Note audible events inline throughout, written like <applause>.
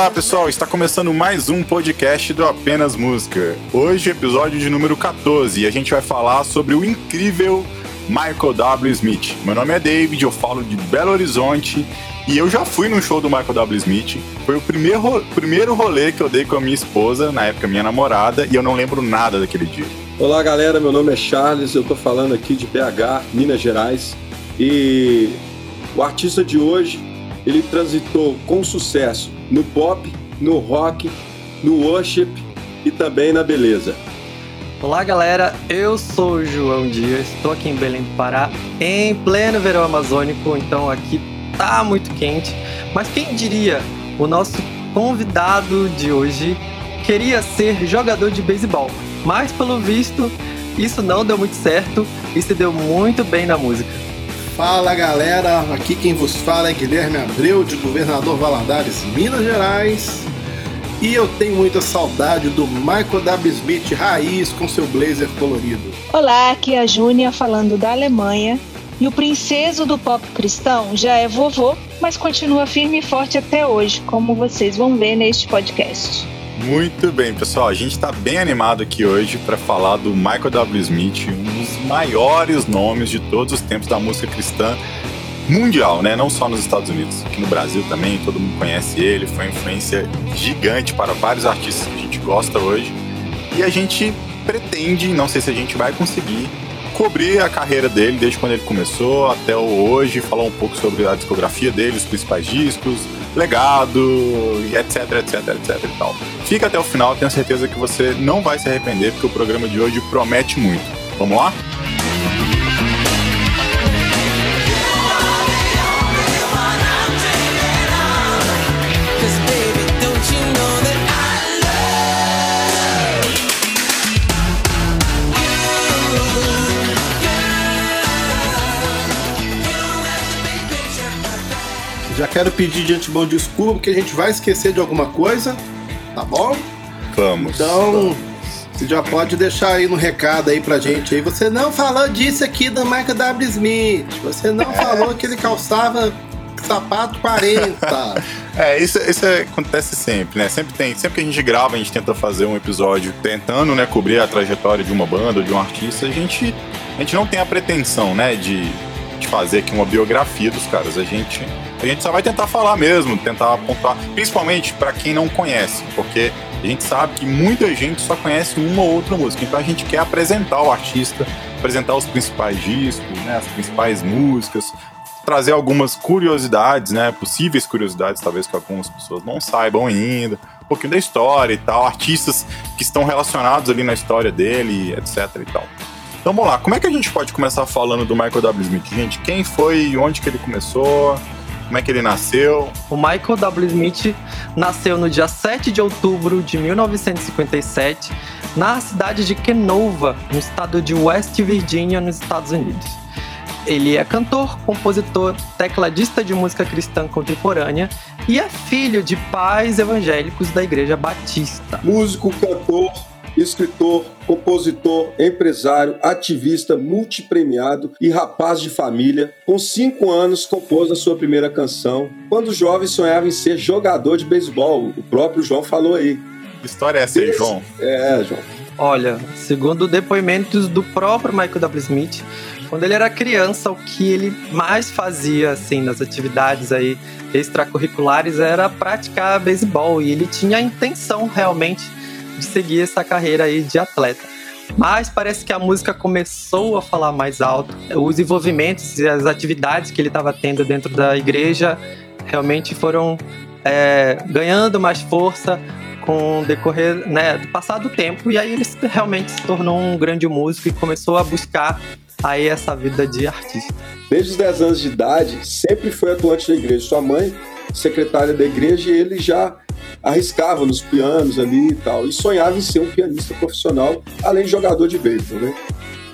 Olá pessoal, está começando mais um podcast do Apenas Música. Hoje, episódio de número 14, e a gente vai falar sobre o incrível Michael W. Smith. Meu nome é David, eu falo de Belo Horizonte e eu já fui num show do Michael W. Smith. Foi o primeiro, primeiro rolê que eu dei com a minha esposa, na época minha namorada, e eu não lembro nada daquele dia. Olá galera, meu nome é Charles, eu tô falando aqui de BH, Minas Gerais, e o artista de hoje, ele transitou com sucesso no pop, no rock, no worship e também na beleza. Olá galera, eu sou o João Dias, estou aqui em Belém do Pará, em pleno verão amazônico, então aqui tá muito quente. Mas quem diria, o nosso convidado de hoje queria ser jogador de beisebol, mas pelo visto isso não deu muito certo e se deu muito bem na música. Fala galera, aqui quem vos fala é Guilherme Abreu, de Governador Valadares, Minas Gerais. E eu tenho muita saudade do Michael W. Smith raiz com seu blazer colorido. Olá, aqui é a Júnia falando da Alemanha. E o princeso do pop cristão já é vovô, mas continua firme e forte até hoje, como vocês vão ver neste podcast. Muito bem, pessoal. A gente está bem animado aqui hoje para falar do Michael W. Smith, um dos maiores nomes de todos os tempos da música cristã mundial, né? Não só nos Estados Unidos, aqui no Brasil também, todo mundo conhece ele. Foi uma influência gigante para vários artistas que a gente gosta hoje. E a gente pretende, não sei se a gente vai conseguir, cobrir a carreira dele desde quando ele começou até hoje, falar um pouco sobre a discografia dele, os principais discos, legado, etc, etc, etc e tal. Fica até o final, tenho certeza que você não vai se arrepender, porque o programa de hoje promete muito. Vamos lá? Já quero pedir de antemão desculpa, porque a gente vai esquecer de alguma coisa, tá bom? Vamos. Então, vamos. você já pode deixar aí no recado aí pra gente aí. Você não falou disso aqui do Michael W. Smith. Você não falou que ele calçava sapato 40. <laughs> é, isso, isso acontece sempre, né? Sempre tem, sempre que a gente grava, a gente tenta fazer um episódio tentando, né, cobrir a trajetória de uma banda ou de um artista, a gente, a gente não tem a pretensão, né, de, de fazer aqui uma biografia dos caras. A gente a gente só vai tentar falar mesmo, tentar apontar, principalmente para quem não conhece, porque a gente sabe que muita gente só conhece uma ou outra música, então a gente quer apresentar o artista, apresentar os principais discos, né, as principais músicas, trazer algumas curiosidades, né, possíveis curiosidades, talvez que algumas pessoas não saibam ainda, um pouquinho da história e tal, artistas que estão relacionados ali na história dele, etc e tal. Então vamos lá, como é que a gente pode começar falando do Michael W. Smith? Gente, quem foi, onde que ele começou, como é que ele nasceu? O Michael W. Smith nasceu no dia 7 de outubro de 1957, na cidade de Kenova, no estado de West Virginia, nos Estados Unidos. Ele é cantor, compositor, tecladista de música cristã contemporânea e é filho de pais evangélicos da Igreja Batista. Músico, cantor, escritor, compositor, empresário, ativista, multipremiado e rapaz de família. Com cinco anos, compôs a sua primeira canção. Quando jovem, sonhava em ser jogador de beisebol. O próprio João falou aí. Que história é essa aí, João? É, João. Olha, segundo depoimentos do próprio Michael W. Smith, quando ele era criança, o que ele mais fazia, assim, nas atividades aí extracurriculares era praticar beisebol. E ele tinha a intenção, realmente, de seguir essa carreira aí de atleta. Mas parece que a música começou a falar mais alto. Os envolvimentos e as atividades que ele estava tendo dentro da igreja realmente foram é, ganhando mais força com o decorrer né, do passado tempo, e aí ele realmente se tornou um grande músico e começou a buscar aí essa vida de artista. Desde os 10 anos de idade, sempre foi atuante da igreja. Sua mãe, secretária da igreja, e ele já arriscava nos pianos ali e tal, e sonhava em ser um pianista profissional, além de jogador de beisebol, né?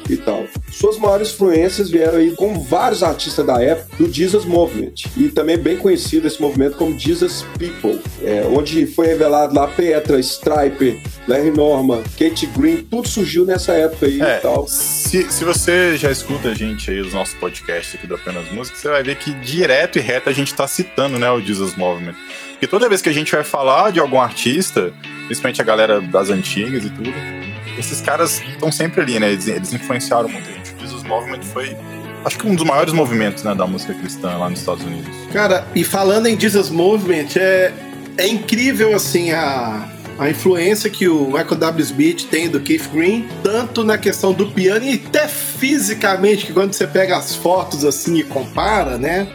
E tal. Suas maiores influências vieram aí com vários artistas da época do Jesus Movement e também bem conhecido esse movimento como Jesus People, é, onde foi revelado lá Petra, Striper, Larry Norman, Kate Green, tudo surgiu nessa época aí é, e tal. Se, se você já escuta a gente aí, os nossos podcasts aqui do Apenas Música, você vai ver que direto e reto a gente tá citando, né, o Jesus Movement. Porque toda vez que a gente vai falar de algum artista, principalmente a galera das antigas e tudo, esses caras estão sempre ali, né? Eles, eles influenciaram muita gente. O Jesus Movement foi acho que um dos maiores movimentos né, da música cristã lá nos Estados Unidos. Cara, e falando em Jesus Movement, é, é incrível assim a, a influência que o Michael W. Smith tem do Keith Green, tanto na questão do piano e até fisicamente, que quando você pega as fotos assim e compara, né?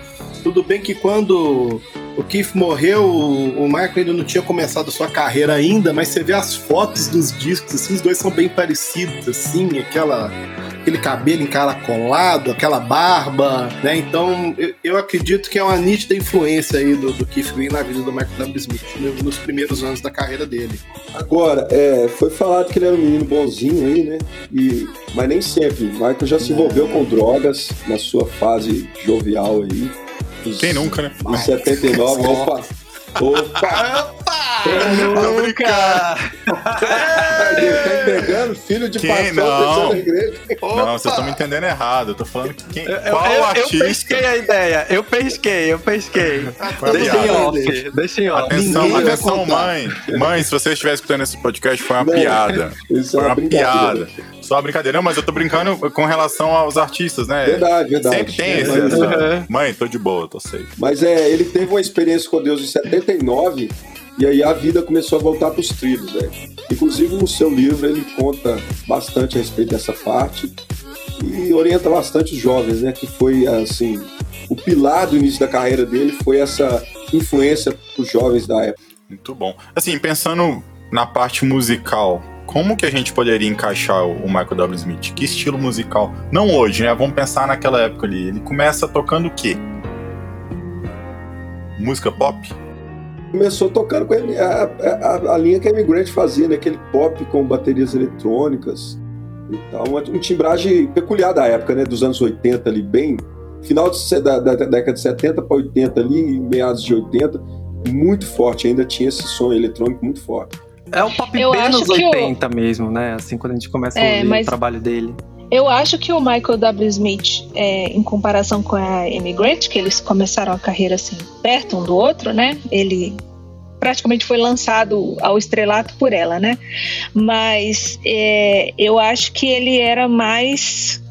Tudo bem que quando o Keith morreu, o Michael ainda não tinha começado a sua carreira ainda, mas você vê as fotos dos discos, assim, os dois são bem parecidos, assim, aquela aquele cabelo encaracolado, aquela barba, né? Então, eu, eu, acredito que é uma nítida influência aí do, do Keith Green na vida do Michael W. Smith, nos primeiros anos da carreira dele. Agora, é, foi falado que ele era um menino bonzinho aí, né? E, mas nem sempre. Michael já se envolveu com drogas na sua fase jovial aí. Quem nunca, né? Em 79, opa! <laughs> Opa! Nunca! <laughs> tá entendendo? Filho de quem pastor não? igreja. Não, vocês estão me entendendo errado. Eu tô falando que quem. Eu, qual eu, artista? Eu pesquei a ideia. Eu pesquei, eu pesquei. deixa em off. Deixa em off. Atenção, atenção, mãe. Mãe, se você estiver escutando esse podcast, foi uma não, piada. Isso foi é uma, uma piada. Só uma brincadeira. Não, mas eu tô brincando com relação aos artistas, né? Verdade, verdade. Sempre tem esse. Essa... Mãe, tô de boa, tô safe. Mas é, ele teve uma experiência com Deus em 79 e aí a vida começou a voltar para os trilhos, né? Inclusive no seu livro ele conta bastante a respeito dessa parte e orienta bastante os jovens, né? Que foi assim o pilar do início da carreira dele foi essa influência para os jovens da época. Muito bom. Assim, pensando na parte musical, como que a gente poderia encaixar o Michael W. Smith? Que estilo musical? Não hoje, né? Vamos pensar naquela época ali. Ele começa tocando o quê? Música pop? Começou tocando com a, a, a linha que a Immigrant fazia, né? Aquele pop com baterias eletrônicas e tal. Uma, um timbragem peculiar da época, né? Dos anos 80 ali, bem... Final de, da, da, da década de 70 para 80 ali, meados de 80, muito forte. Ainda tinha esse som eletrônico muito forte. É um pop eu bem nos 80 o... mesmo, né? Assim, quando a gente começa a é, ouvir mas... o trabalho dele. Eu acho que o Michael W. Smith, é, em comparação com a Amy Grant, que eles começaram a carreira assim, perto um do outro, né? Ele praticamente foi lançado ao estrelato por ela, né? Mas é, eu acho que ele era mais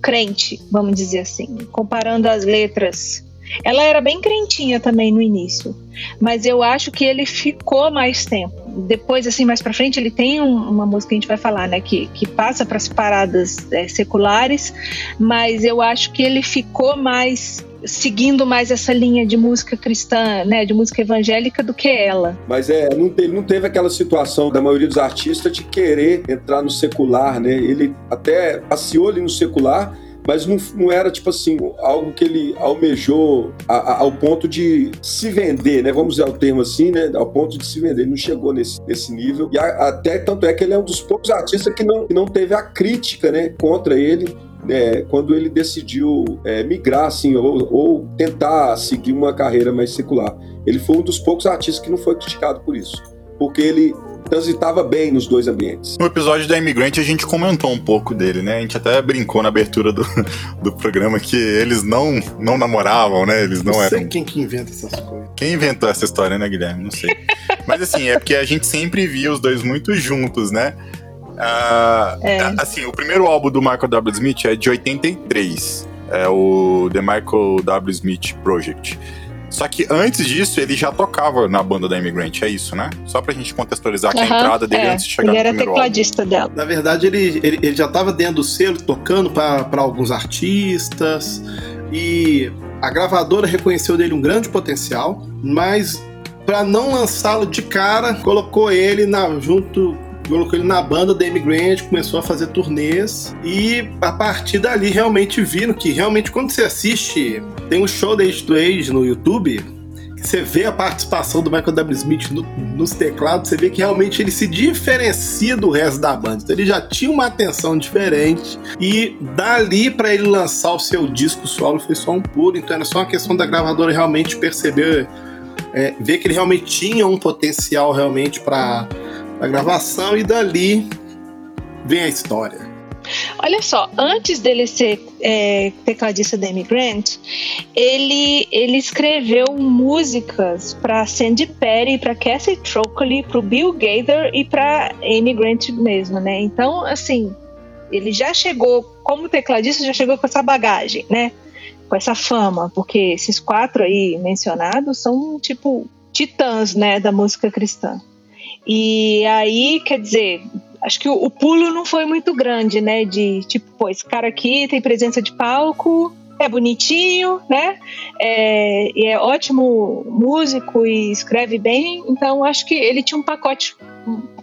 crente, vamos dizer assim, comparando as letras ela era bem crentinha também no início, mas eu acho que ele ficou mais tempo. Depois, assim, mais para frente, ele tem um, uma música que a gente vai falar, né, que, que passa para as paradas é, seculares, mas eu acho que ele ficou mais seguindo mais essa linha de música cristã, né, de música evangélica do que ela. Mas é, não teve, não teve aquela situação da maioria dos artistas de querer entrar no secular, né? Ele até passeou ali no secular, mas não, não era tipo assim, algo que ele almejou a, a, ao ponto de se vender, né? Vamos usar o termo assim, né? Ao ponto de se vender. Ele não chegou nesse, nesse nível. E a, até tanto é que ele é um dos poucos artistas que não, que não teve a crítica né, contra ele é, quando ele decidiu é, migrar, assim, ou, ou, tentar seguir uma carreira mais secular. Ele foi um dos poucos artistas que não foi criticado por isso, porque ele transitava bem nos dois ambientes. No episódio da Imigrante a gente comentou um pouco dele, né? A gente até brincou na abertura do, do programa que eles não, não namoravam, né? Eles não, não sei eram. quem que inventa essas coisas. Quem inventou essa história, né, Guilherme? Não sei. Mas assim, é porque a gente sempre via os dois muito juntos, né? Uh, é. Assim, o primeiro álbum do Michael W. Smith é de 83. É o The Michael W. Smith Project. Só que antes disso, ele já tocava na banda da Immigrant, é isso, né? Só pra gente contextualizar aqui uhum, a entrada dele é. antes de chegar ele no era tecladista álbum. dela. Na verdade, ele, ele, ele já tava dentro do selo, tocando para alguns artistas, e a gravadora reconheceu dele um grande potencial, mas para não lançá-lo de cara, colocou ele na, junto colocou ele na banda da Amy Grant, começou a fazer turnês e a partir dali realmente viram que realmente quando você assiste, tem um show da Age no YouTube, você vê a participação do Michael W. Smith no, nos teclados, você vê que realmente ele se diferencia do resto da banda. Então ele já tinha uma atenção diferente e dali para ele lançar o seu disco solo foi só um puro. Então era só uma questão da gravadora realmente perceber, é, ver que ele realmente tinha um potencial realmente para a gravação e dali vem a história. Olha só, antes dele ser é, tecladista da Amy Grant, ele, ele escreveu músicas para Sandy Perry, para Cassie Trockley, para Bill Gaither e para Amy Grant mesmo, né? Então, assim, ele já chegou como tecladista, já chegou com essa bagagem, né? Com essa fama, porque esses quatro aí mencionados são tipo titãs, né, da música cristã. E aí, quer dizer, acho que o, o, pulo não foi muito grande, né? De tipo, pô, esse cara aqui tem presença de palco, é bonitinho, né? É, e é ótimo músico e escreve bem. Então, acho que ele tinha um pacote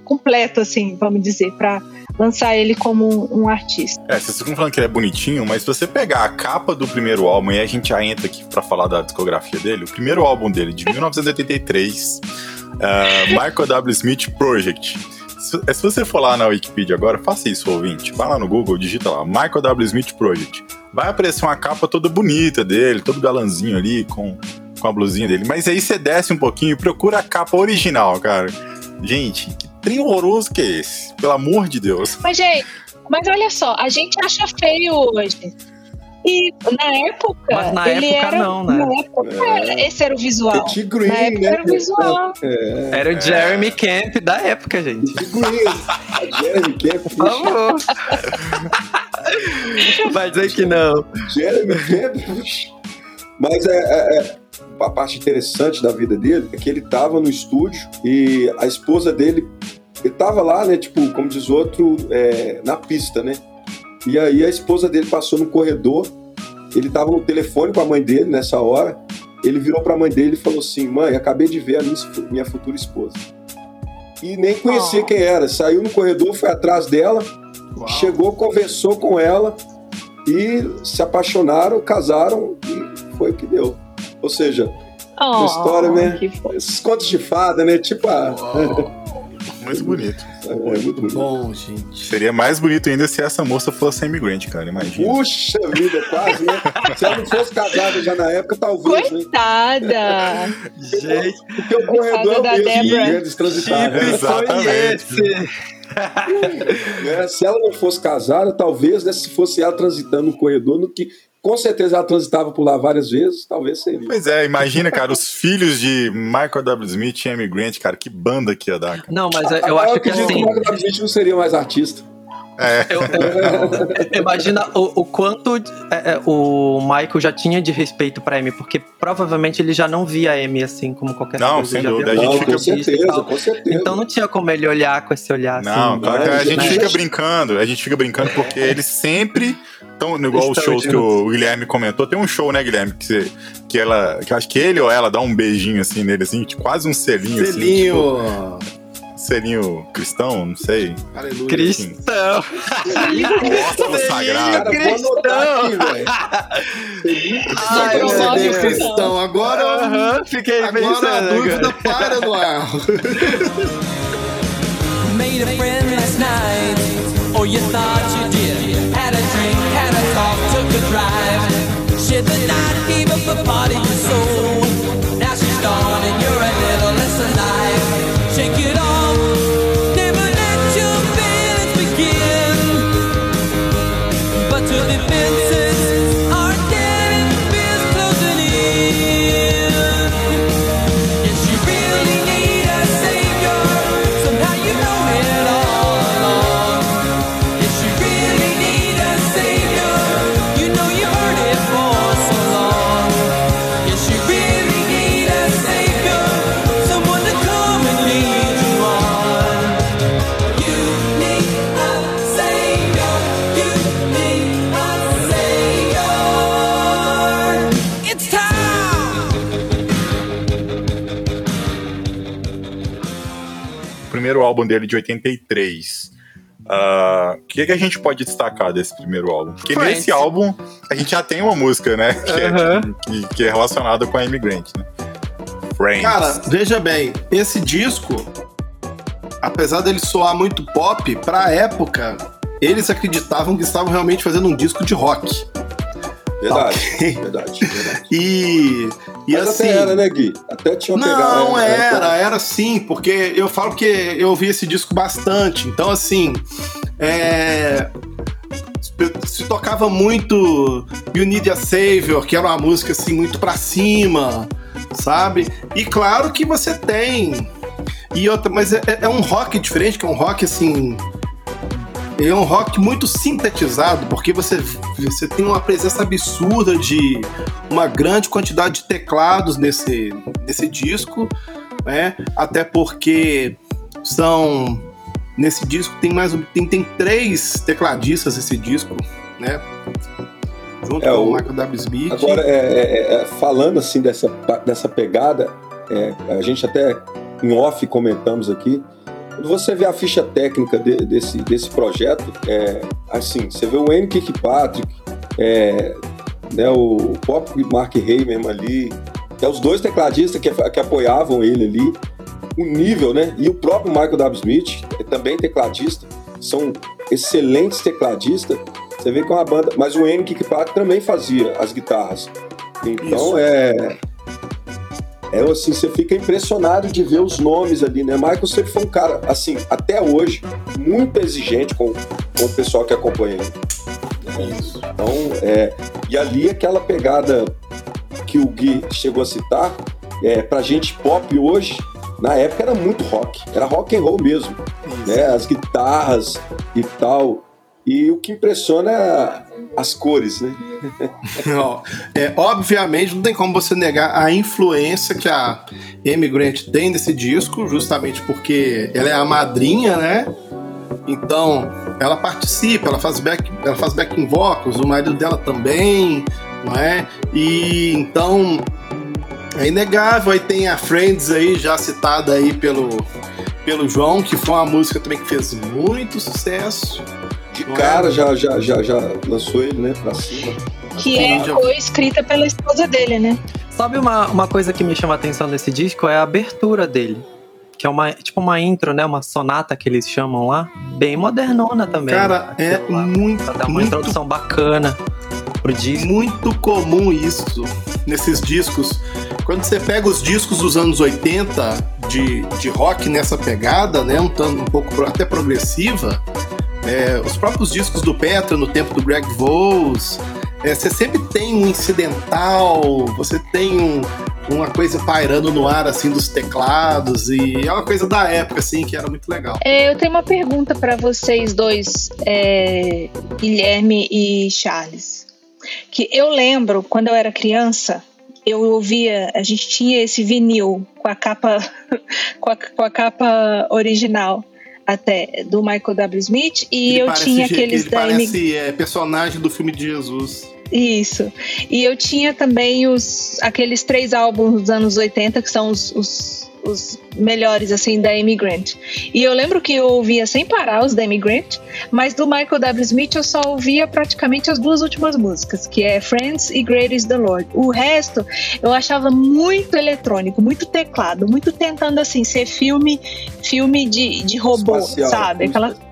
completo, assim, vamos dizer, para lançar ele como um, um, artista. É, vocês ficam falando que ele é bonitinho, mas se você pegar a capa do primeiro álbum, e a gente já entra aqui para falar da discografia dele, o primeiro álbum dele, de <laughs> 1983. Uh, Michael W. Smith Project. Se, se, você for lá na Wikipedia agora, faça isso, ouvinte. Vai lá no Google, digita lá, Michael W. Smith Project. Vai aparecer uma capa toda bonita dele, todo galanzinho ali, com, com a blusinha dele. Mas aí você desce um pouquinho e procura a capa original, cara. Gente, que trio horroroso que é esse? Pelo amor de Deus. Mas, gente, mas olha só, a gente acha feio hoje. E na época. Mas na ele época era, não, né? Na época, é. esse era o visual. Petit Green, na época né? era o visual. É. Era o Jeremy Camp da época, gente. Petit Green. A Jeremy Camp. Por favor. Vai dizer que não. Jeremy Camp. Mas é, é, é, a parte interessante da vida dele é que ele tava no estúdio e a esposa dele. Ele tava lá, né? Tipo, como diz outro, é, na pista, né? E aí a esposa dele passou no corredor, ele estava no telefone com a mãe dele nessa hora. Ele virou para a mãe dele e falou assim: Mãe, acabei de ver a minha futura esposa. E nem conhecia oh. quem era. Saiu no corredor, foi atrás dela, Uau. chegou, conversou com ela e se apaixonaram, casaram e foi o que deu. Ou seja, oh, uma história, né? Esses contos de fada, né? Tipo a. Muito bonito. É, é muito bonito. Bom, gente. Seria mais bonito ainda se essa moça fosse imigrante, cara. Imagina. Puxa vida, quase, né? se ela não fosse casada já na época, talvez. Né? Coitada! Né? gente. Porque o corredor é o mesmo, grandes transitáveis. Exatamente. é, se ela não fosse casada, talvez, né, se fosse ela transitando no corredor, no que com certeza ela transitava por lá várias vezes, talvez seria. Pois é, imagina, cara, os filhos de Michael W. Smith e Amy Grant, cara, que banda que ia dar. Cara. Não, mas eu, eu acho que assim. O Michael W. Smith não seria mais artista. É. Eu, eu, imagina o, o quanto é, é, o Michael já tinha de respeito pra Amy, porque provavelmente ele já não via a Amy assim como qualquer não, coisa. Sem já dúvida. Via a gente não, fica... com certeza, com certeza. Então não tinha como ele olhar com esse olhar não, assim. Claro, né? a gente Mas... fica brincando, a gente fica brincando porque eles sempre estão igual os shows que o Guilherme comentou. Tem um show, né, Guilherme, que, você, que ela, que eu acho que ele ou ela dá um beijinho assim nele, assim, quase um selinho. Selinho. Assim, tipo, selinho cristão, não sei. Aleluia. Cristão. Nossa, sagrado. Cara, vou anotar aqui, velho. Ai, eu Deus. cristão. Agora, Aham, fiquei agora a dúvida para no ar. Made a friend last night, or you thought you did. Had a drink, had a talk, took a drive. Shared the night, gave up a part of your soul. Now she's gone and you're a little álbum dele de 83. Ah, O que, que a gente pode destacar desse primeiro álbum? Porque Friends. nesse álbum a gente já tem uma música, né? Que, é- que- que é relacionada com a Immigrant, né? Friends. Cara, veja bem, esse disco, apesar dele soar muito pop, pra época, eles acreditavam que estavam realmente fazendo um disco de rock. Verdade, Ok. verdade, verdade. E, e Mas assim. até era, né, Gui? Até tinha uma pegada. Não, né? era, era sim, porque eu falo que eu ouvi esse disco bastante. Então, assim, é, se tocava muito You Need a Savior, que era uma música assim muito pra cima, sabe? E claro que você tem. E outra, mas é, é um rock diferente, que é um rock assim. É um rock muito sintetizado, porque você, você tem uma presença absurda de uma grande quantidade de teclados nesse, nesse disco, né? Até porque são nesse disco tem mais um- tem, tem três tecladistas esse disco, né? Junto É, com o- Michael W. Smith. Agora, é, é, é, falando assim dessa, dessa pegada, é, a gente até em off comentamos aqui. Quando você vê a ficha técnica de- desse, desse projeto, é, assim, você vê o N. Kirkpatrick, é, né, o Pop Mark Heyman ali, é os dois tecladistas que, que apoiavam ele ali, o nível, né? E o próprio Michael W. Smith, é também tecladista, são excelentes tecladistas. Você vê que é uma banda, mas o N. Kirkpatrick também fazia as guitarras. Então Isso. é é assim, você fica impressionado de ver os nomes ali, né? Michael sempre foi um cara, assim, até hoje, muito exigente com, com o pessoal que acompanha ele. Então, é, e ali aquela pegada que o Gui chegou a citar, é, pra gente pop hoje, na época era muito rock, era rock and roll mesmo, né? As guitarras e tal. E o que impressiona as cores, né? <laughs> É, obviamente, não tem como você negar a influência que a Amy Grant tem nesse disco, justamente porque ela é a madrinha, né? Então, ela participa, ela faz back, ela faz backing vocals, o marido dela também, não é? E então é inegável. Aí tem a Friends aí já citada aí pelo pelo João, que foi uma música também que fez muito sucesso. De Não é? cara já, já, já, já lançou ele, né, pra cima. Que é, escrita pela esposa dele, né? Sabe uma, uma coisa que me chama a atenção nesse disco? É a abertura dele. Que é uma, tipo uma intro, né? Uma sonata que eles chamam lá. Bem modernona também. Cara, é Aquilo lá, muito, Pra dar uma muito introdução bacana pro disco. muito comum isso nesses discos. Quando você pega os discos dos anos 80 de, de rock nessa pegada, né, um, tanto- um pouco até progressiva, é, os próprios discos do Petra no tempo do Greg Vos, é, você sempre tem um incidental, você tem um- uma coisa pairando no ar assim dos teclados e é uma coisa da época assim que era muito legal. É, eu tenho uma pergunta para vocês dois, é, Guilherme e Charles. Que eu lembro, quando eu era criança, eu ouvia, a gente tinha esse vinil com a capa, <laughs> com a, com a capa original até do Michael W. Smith e Ele eu tinha aqueles ele da parece é, personagem do filme de Jesus. Isso. E eu tinha também os aqueles três álbuns dos anos 80 que são os, os, os melhores assim da Amy Grant. E eu lembro que eu ouvia sem parar os da Amy Grant, mas do Michael W. Smith eu só ouvia praticamente as duas últimas músicas, que é Friends e Great is the Lord. O resto eu achava muito eletrônico, muito teclado, muito tentando assim ser filme filme de, de robô, Espacial, sabe? Aquela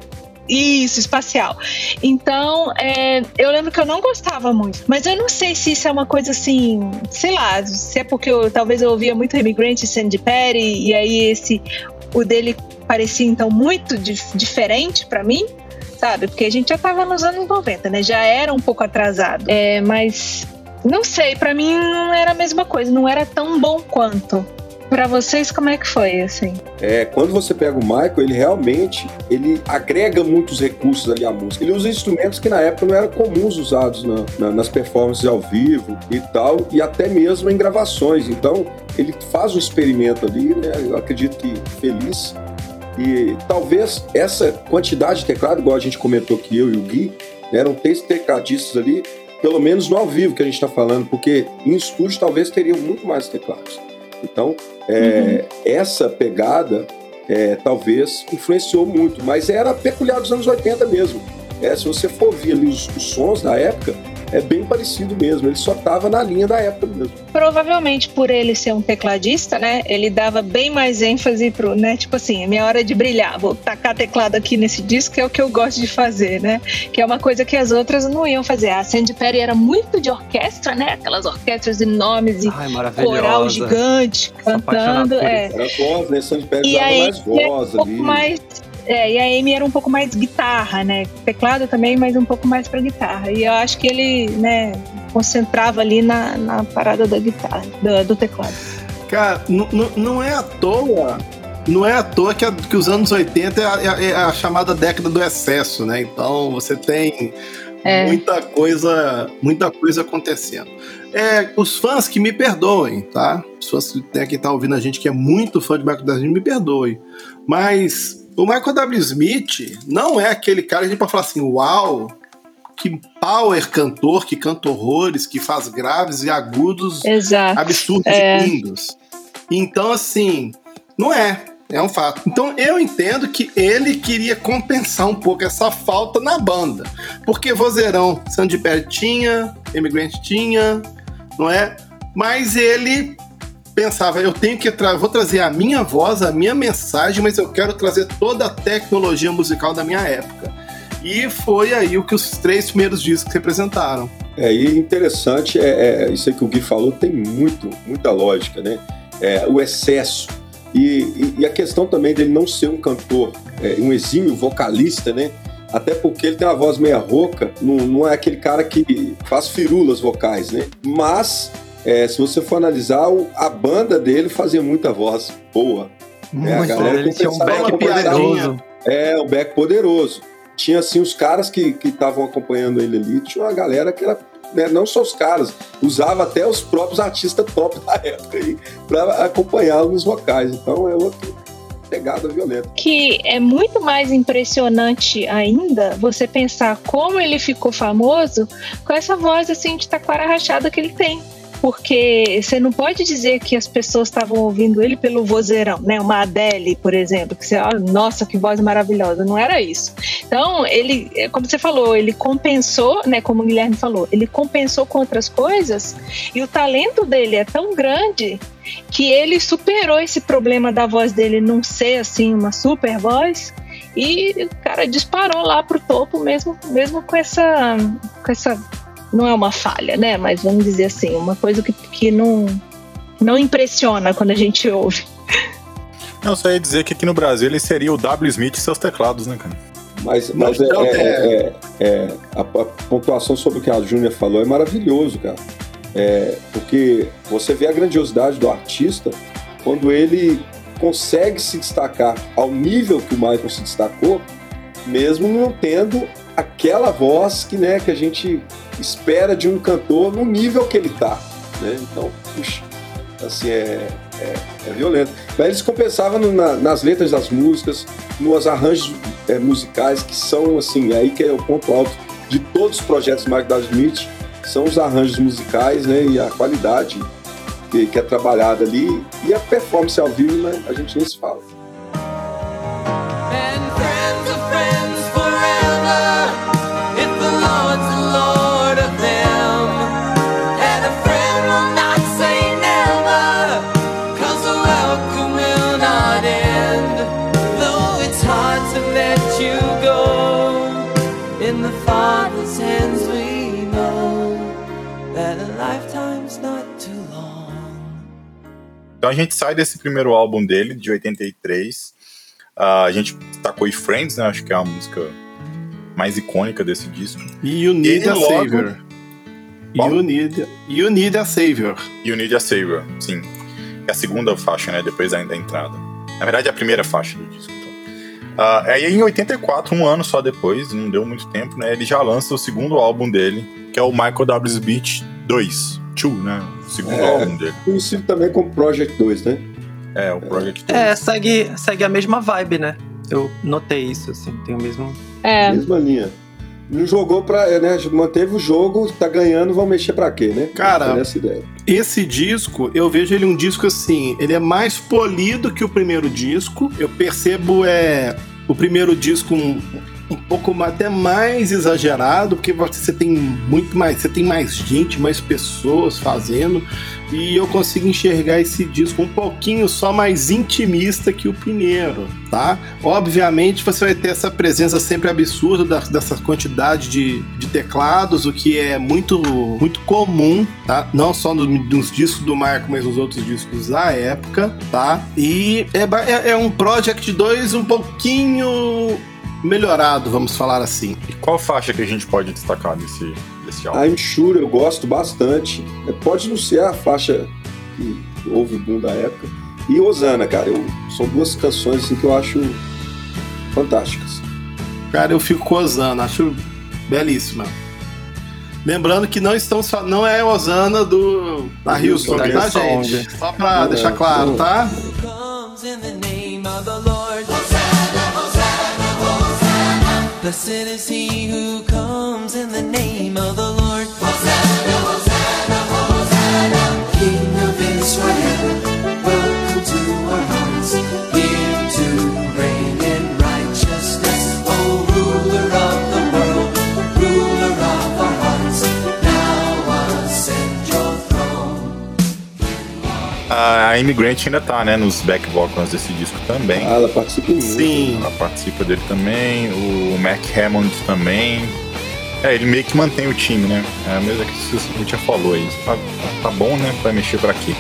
isso, espacial. Então, é, eu lembro que eu não gostava muito. Mas eu não sei se isso é uma coisa assim, sei lá, se é porque eu, talvez eu ouvia muito Immigrant e Sandy Perry, e aí esse, o dele parecia então muito dif- diferente pra mim, sabe? Porque a gente já tava nos anos 90, né? Já era um pouco atrasado. É, mas, não sei, pra mim não era a mesma coisa, não era tão bom quanto. Pra vocês, como é que foi, assim? É, quando você pega o Michael, ele realmente ele agrega muitos recursos ali à música. Ele usa instrumentos que na época não eram comuns usados na- na- nas performances ao vivo e tal, e até mesmo em gravações. Então, ele faz um experimento ali, né? Eu acredito que feliz. E talvez essa quantidade de teclado, igual a gente comentou aqui, eu e o Gui, né, eram três tecladistas ali, pelo menos no ao vivo que a gente está falando, porque em estúdio talvez teriam muito mais teclados. Então, é, essa pegada é, talvez influenciou muito, mas era peculiar dos anos 80 mesmo. É, se você for ouvir ali os, os sons da época, é bem parecido mesmo. Ele só tava na linha da época mesmo. Provavelmente por ele ser um tecladista, né? Ele dava bem mais ênfase pro, né? Tipo assim, é minha hora de brilhar. Vou tacar teclado aqui nesse disco, que é o que eu gosto de fazer, né? Que é uma coisa que as outras não iam fazer. A Sandy Perry era muito de orquestra, né? Aquelas orquestras enormes e Ai, coral gigante cantando. É. Era voz, né? Sandy Perry E usava aí mais é voz um pouco ali. mais. É, e a Amy era um pouco mais guitarra, né? Teclado também, mas um pouco mais pra guitarra. E eu acho que ele, né, concentrava ali na, na parada da guitarra, do, do teclado. Cara, não é à toa. Não é à toa que, a- que os anos 80 é a, é a- é a chamada década do excesso, né? Então você tem É. muita coisa, muita coisa acontecendo. É, os fãs que me perdoem, tá? Os fãs que tem quem tá ouvindo a gente que é muito fã de Michael. Smith, me perdoem. Mas o Michael W. Smith não é aquele cara que a gente pode falar assim, uau, que power cantor, que canta horrores, que faz graves e agudos Exato. absurdos É. e lindos. Então, assim, não é. É um fato. Então, eu entendo que ele queria compensar um pouco essa falta na banda. Porque vozeirão, Sandy Perry tinha, Emigrant tinha, não é? Mas ele pensava, eu tenho que tra vou trazer a minha voz, a minha mensagem, mas eu quero trazer toda a tecnologia musical da minha época. E foi aí o que os três primeiros discos representaram. É, e interessante, é, é, isso aí que o Gui falou tem muito, muita lógica, né? É, o excesso. E, e- e a questão também dele não ser um cantor, é, um exímio vocalista, né? Até porque ele tem uma voz meia rouca, não, não é aquele cara que faz firulas vocais, né? Mas, é, se você for analisar, o- a banda dele fazia muita voz boa. É, a Muito, galera ele tinha um back poderoso. É, o Beck poderoso. Tinha, assim, os caras que estavam acompanhando ele ali, tinha uma galera que era, né, não só os caras, usava até os próprios artistas top da época aí para acompanhar nos vocais. Então é outra pegada violenta. Que é muito mais impressionante ainda você pensar como ele ficou famoso com essa voz assim de taquara rachada que ele tem. Porque você não pode dizer que as pessoas estavam ouvindo ele pelo vozeirão, né? Uma Adele, por exemplo, que você, ah, nossa, que voz maravilhosa. Não era isso. Então, ele, é, como você falou, ele compensou, né? Como o Guilherme falou, ele compensou com outras coisas e o talento dele é tão grande que ele superou esse problema da voz dele não ser assim uma super voz e o cara disparou lá pro topo mesmo, mesmo com essa, com essa não é uma falha, né? Mas vamos dizer assim, uma coisa que, que não não impressiona quando a gente ouve. Não, só ia dizer que aqui no Brasil ele seria o W. Smith e seus teclados, né, cara? Mas, mas é, Não, é- é- é- é- a, a pontuação sobre o que a Júnia falou é maravilhoso, cara. É, porque você vê a grandiosidade do artista quando ele consegue se destacar ao nível que o Michael se destacou, mesmo não tendo aquela voz que, né, que a gente espera de um cantor no nível que ele tá. Né? Então, puxa, assim, é, é, é violento. Mas eles compensavam no- na- nas letras das músicas, nos arranjos é, musicais, que são, assim, aí que é o ponto alto de todos os projetos Michael W. Smith, são os arranjos musicais, né, e a qualidade que, que é trabalhada ali, e a performance ao vivo, né, a gente nem se fala. And friends Então a gente sai desse primeiro álbum dele, de 83. Ah, a gente tacou Friends, né? Acho que é a música mais icônica desse disco. E You Need E a logo- Savior. Qual? You need, you need a Savior. You Need a Savior, sim. É a segunda faixa, né? Depois da, da entrada. Na verdade, é a primeira faixa do disco. Então. Ah, aí em 84, um ano só depois, não deu muito tempo, né? Ele já lança o segundo álbum dele, que é o Michael W. Smith 2. 2, né? Segundo É. álbum dele. Conhecido também como Project 2, né? É, o Project 2. É, segue, segue a mesma vibe, né? Eu notei isso, assim, tem o mesmo. É, Mesma linha. Não jogou pra. né? Manteve o jogo, tá ganhando, vão mexer pra quê, né? Cara, essa ideia. Esse disco, eu vejo ele um disco assim, ele é mais polido que o primeiro disco. Eu percebo é o primeiro disco um, um pouco até mais exagerado, porque você tem muito mais, você tem mais gente, mais pessoas fazendo, e eu consigo enxergar esse disco um pouquinho só mais intimista que o primeiro, tá? Obviamente você vai ter essa presença sempre absurda da- dessa quantidade de, de teclados, o que é muito, muito comum, tá? Não só no- nos discos do Marco, mas nos outros discos da época, tá? E é, é, é um Project 2 um pouquinho melhorado, vamos falar assim. E qual faixa que a gente pode destacar desse, desse álbum? I'm Sure eu gosto bastante. É, Pode não ser a faixa que houve o boom da época. E Osana, cara, eu- são duas canções assim, que eu acho fantásticas. Cara, eu fico gozando, acho belíssima. Lembrando que não estamos não é Osana do da Hillsong, Da tá, gente? Só pra Não, deixar claro, não. tá? comes in the name of the Blessed is he who comes in the name A Immigrant ainda tá, né, nos back vocals desse disco também. Ah, ela participa muito. Sim. Ela participa dele também, o Mac Hammond também. É, ele meio que mantém o time, né? É a mesma que a gente já falou aí. Tá, tá bom, né? Vai mexer pra quê?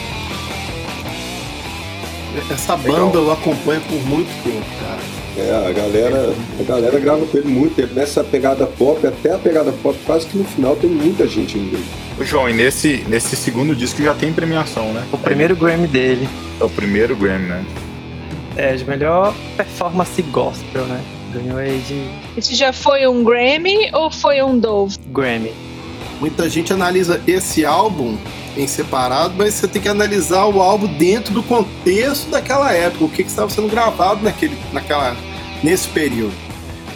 Essa banda eu acompanho por muito tempo, cara. É, a galera, a galera grava com ele muito tempo. Nessa pegada pop, até a pegada pop, quase que no final tem muita gente ainda. Ô, João, e nesse, nesse segundo disco já tem premiação, né? O primeiro Grammy dele É o primeiro Grammy, né? é de melhor performance gospel, né? Ganhou aí de Esse já foi um Grammy ou foi um Dove? Grammy. Muita gente analisa esse álbum em separado, mas você tem que analisar o álbum dentro do contexto daquela época, o que, que estava sendo gravado naquele, naquela, nesse período.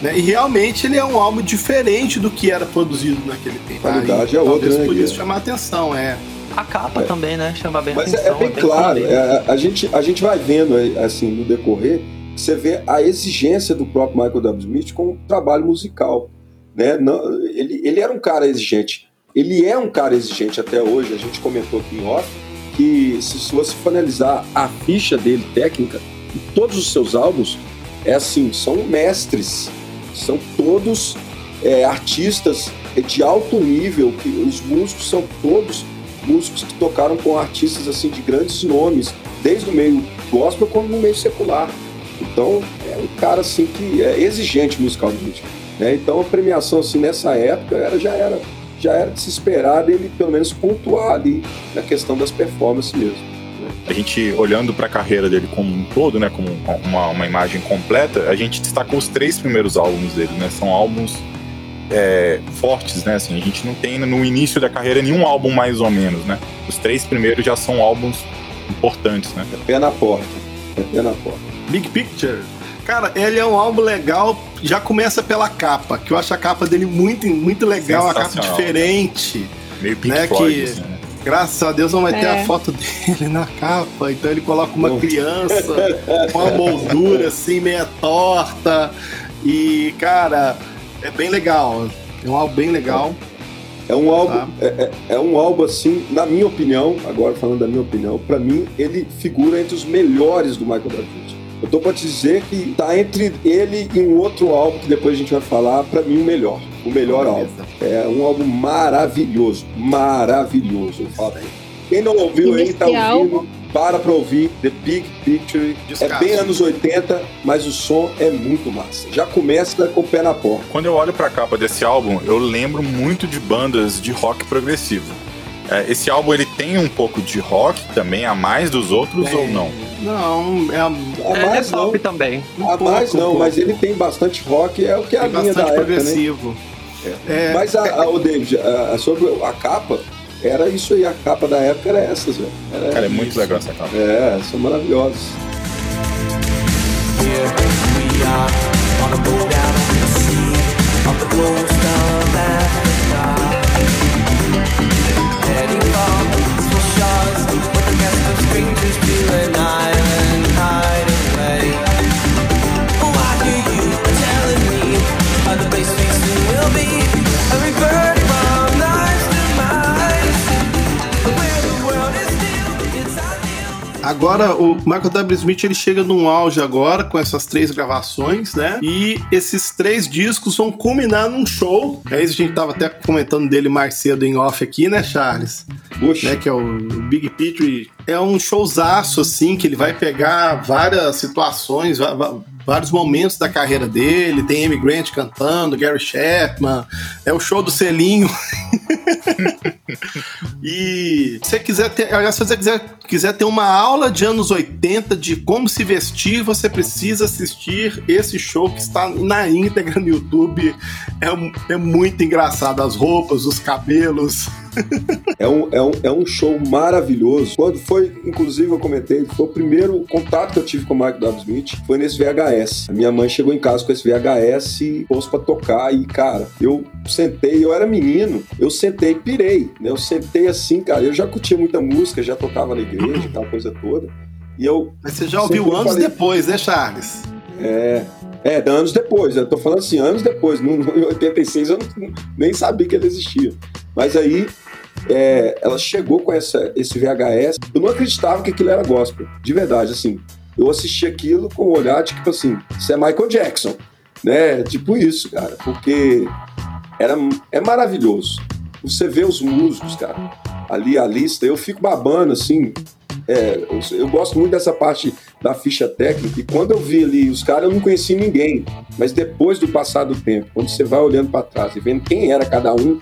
né? E realmente ele é um álbum diferente do que era produzido naquele tempo. Qualidade Aí, é outra, né, por isso chamar atenção, é. A capa também, né? Chama bem Mas é, atenção. é bem claro, é, a, gente, a gente vai vendo assim no decorrer, você vê a exigência do próprio Michael W. Smith com o trabalho musical. Né? Não, ele, ele era um cara exigente. Ele é um cara exigente até hoje. A gente comentou aqui em off que se, se você for analisar a ficha dele técnica, em todos os seus álbuns, é assim, são mestres, são todos é, artistas de alto nível, que os músicos são todos músicos que tocaram com artistas assim de grandes nomes, desde o meio gospel como no meio secular. Então é um cara assim que é exigente musicalmente. Né? Então a premiação assim nessa época era, já era já era de se esperar dele pelo menos pontuar ali na questão das performances mesmo. A gente olhando pra carreira dele como um todo, né? Como uma, uma imagem completa, a gente destacou os três primeiros álbuns dele, né? São álbuns é, fortes, né? Assim, a gente não tem no início da carreira nenhum álbum mais ou menos, né? Os três primeiros já são álbuns importantes, né? É pé na porta. É pé na porta. Big Picture. Cara, ele é um álbum legal, já começa pela capa, que eu acho a capa dele muito, muito legal, uma capa diferente. Meio Pink Né, Floyd, que- assim, né? Graças a Deus não vai ter É. a foto dele na capa, então ele coloca uma criança <laughs> com uma moldura assim, meia torta. E, cara, é bem legal. É um álbum bem legal. É um álbum, Tá. é, é- é um álbum assim, na minha opinião, agora falando da minha opinião, pra mim ele figura entre os melhores do Michael David. Eu tô pra te dizer que tá entre ele e um outro álbum que depois a gente vai falar, pra mim o melhor, o melhor álbum. É um álbum maravilhoso, maravilhoso. eu falo. Quem não ouviu aí, tá ouvindo, álbum- para pra ouvir The Big Picture. Descasso. É bem anos 80, mas o som é muito massa. Já começa com o pé na porta. Quando eu olho pra capa desse álbum, eu lembro muito de bandas de rock progressivo. É, esse álbum ele tem um pouco de rock também, a mais dos outros Tem. ou não? Não, é, A É, mais é não, pop também. um a mais pouco, não, um mas ele tem bastante rock, é o que é a tem linha da bastante época, né? progressivo. É, Mas a, a, o David, a, a- sobre a capa, era isso aí, a capa da época era essas, velho. Era- Cara, é muito legal essa capa. É, são maravilhosos. Here Every bird Agora, o Michael W. Smith ele chega num auge agora com essas três gravações, né? E esses três discos vão culminar num show. É isso, a gente tava até comentando dele mais cedo em off aqui, né, Charles? Puxa, né, que é o Big Picture. É um showzaço, assim, que ele vai pegar várias situações, vários momentos da carreira dele. Tem Amy Grant cantando, Gary Chapman. É o show do selinho. <laughs> e se você quiser ter, se você quiser, quiser ter uma aula de anos 80 de como se vestir, você precisa assistir esse show que está na íntegra no YouTube. É, é muito engraçado. As roupas, os cabelos. É um, é, um, é um show maravilhoso. Quando foi, inclusive, eu comentei, foi o primeiro contato que eu tive com o Michael W. Smith, foi nesse VHS. A minha mãe chegou em casa com esse VHS e pôs pra tocar. E, cara, eu sentei, eu era menino, eu sentei pirei, né? Eu sentei assim, cara, eu já curtia muita música, já tocava na igreja, aquela coisa toda. E eu Mas você já ouviu anos falei- depois, né, Charles? É, é, anos depois, eu tô falando assim, anos depois, no- em 86 eu não- nem sabia que ele existia. Mas aí é, ela chegou com essa, esse VHS, eu não acreditava que aquilo era gospel, de verdade, assim. Eu assisti aquilo com o olhar de tipo assim, isso é Michael Jackson, né? Tipo isso, cara, porque era, é maravilhoso. Você vê os músicos, cara, ali a lista, eu fico babando, assim. é, eu, eu gosto muito dessa parte da ficha técnica, e quando eu vi ali os caras, eu não conheci ninguém. Mas depois do passar do tempo, quando você vai olhando para trás e vendo quem era cada um,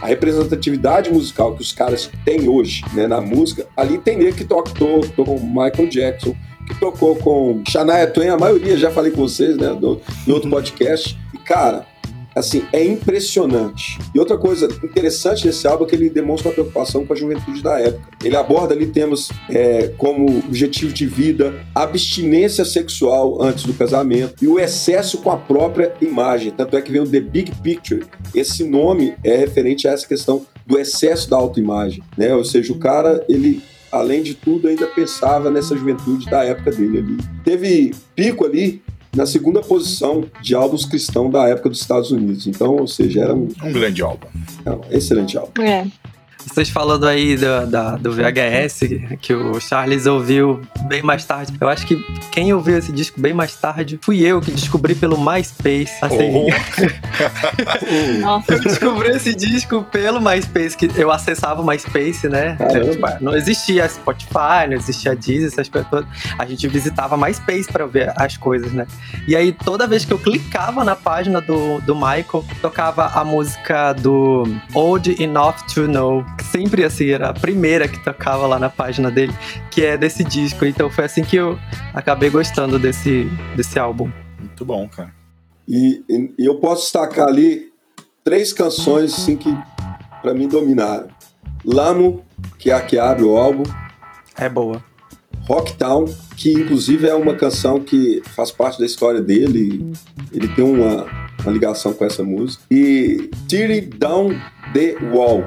a representatividade musical que os caras têm hoje né, na música, ali tem nego que toca, tocou com Michael Jackson, que tocou com Shania Twain, a maioria, já falei com vocês, né, do, em outro podcast. E, cara, assim, é impressionante. E outra coisa interessante desse álbum é que ele demonstra uma preocupação com a juventude da época. Ele aborda ali temas é, como objetivo de vida, abstinência sexual antes do casamento e o excesso com a própria imagem. Tanto é que vem o The Big Picture. Esse nome é referente a essa questão do excesso da autoimagem, né? Ou seja, o cara, ele além de tudo, ainda pensava nessa juventude da época dele ali. Teve pico ali na segunda posição de álbuns cristãos da época dos Estados Unidos. Então, ou seja, era um, Um grande álbum. era um excelente álbum. É. Vocês falando aí do, da- do VHS, que o Charles ouviu bem mais tarde. Eu acho que quem ouviu esse disco bem mais tarde fui eu que descobri pelo MySpace. Assim, <laughs> Oh. <laughs> Eu descobri esse disco pelo MySpace, que eu acessava o MySpace, né? Caramba. Não existia Spotify, não existia Deezer, essas coisas todas. A gente visitava MySpace pra ver as coisas, né? E aí, toda vez que eu clicava na página do, do Michael, tocava a música do Old Enough to Know. Sempre assim, era a primeira que tocava lá na página dele, que é desse disco. Então foi assim que eu acabei gostando desse, desse álbum. Muito bom, cara. E, e- eu posso destacar ali três canções assim, que para mim dominaram. Lamo, que é a que abre o álbum. É boa. Rocktown, que inclusive é uma canção que faz parte da história dele. Ele tem uma, uma ligação com essa música. E Tear It Down the Wall,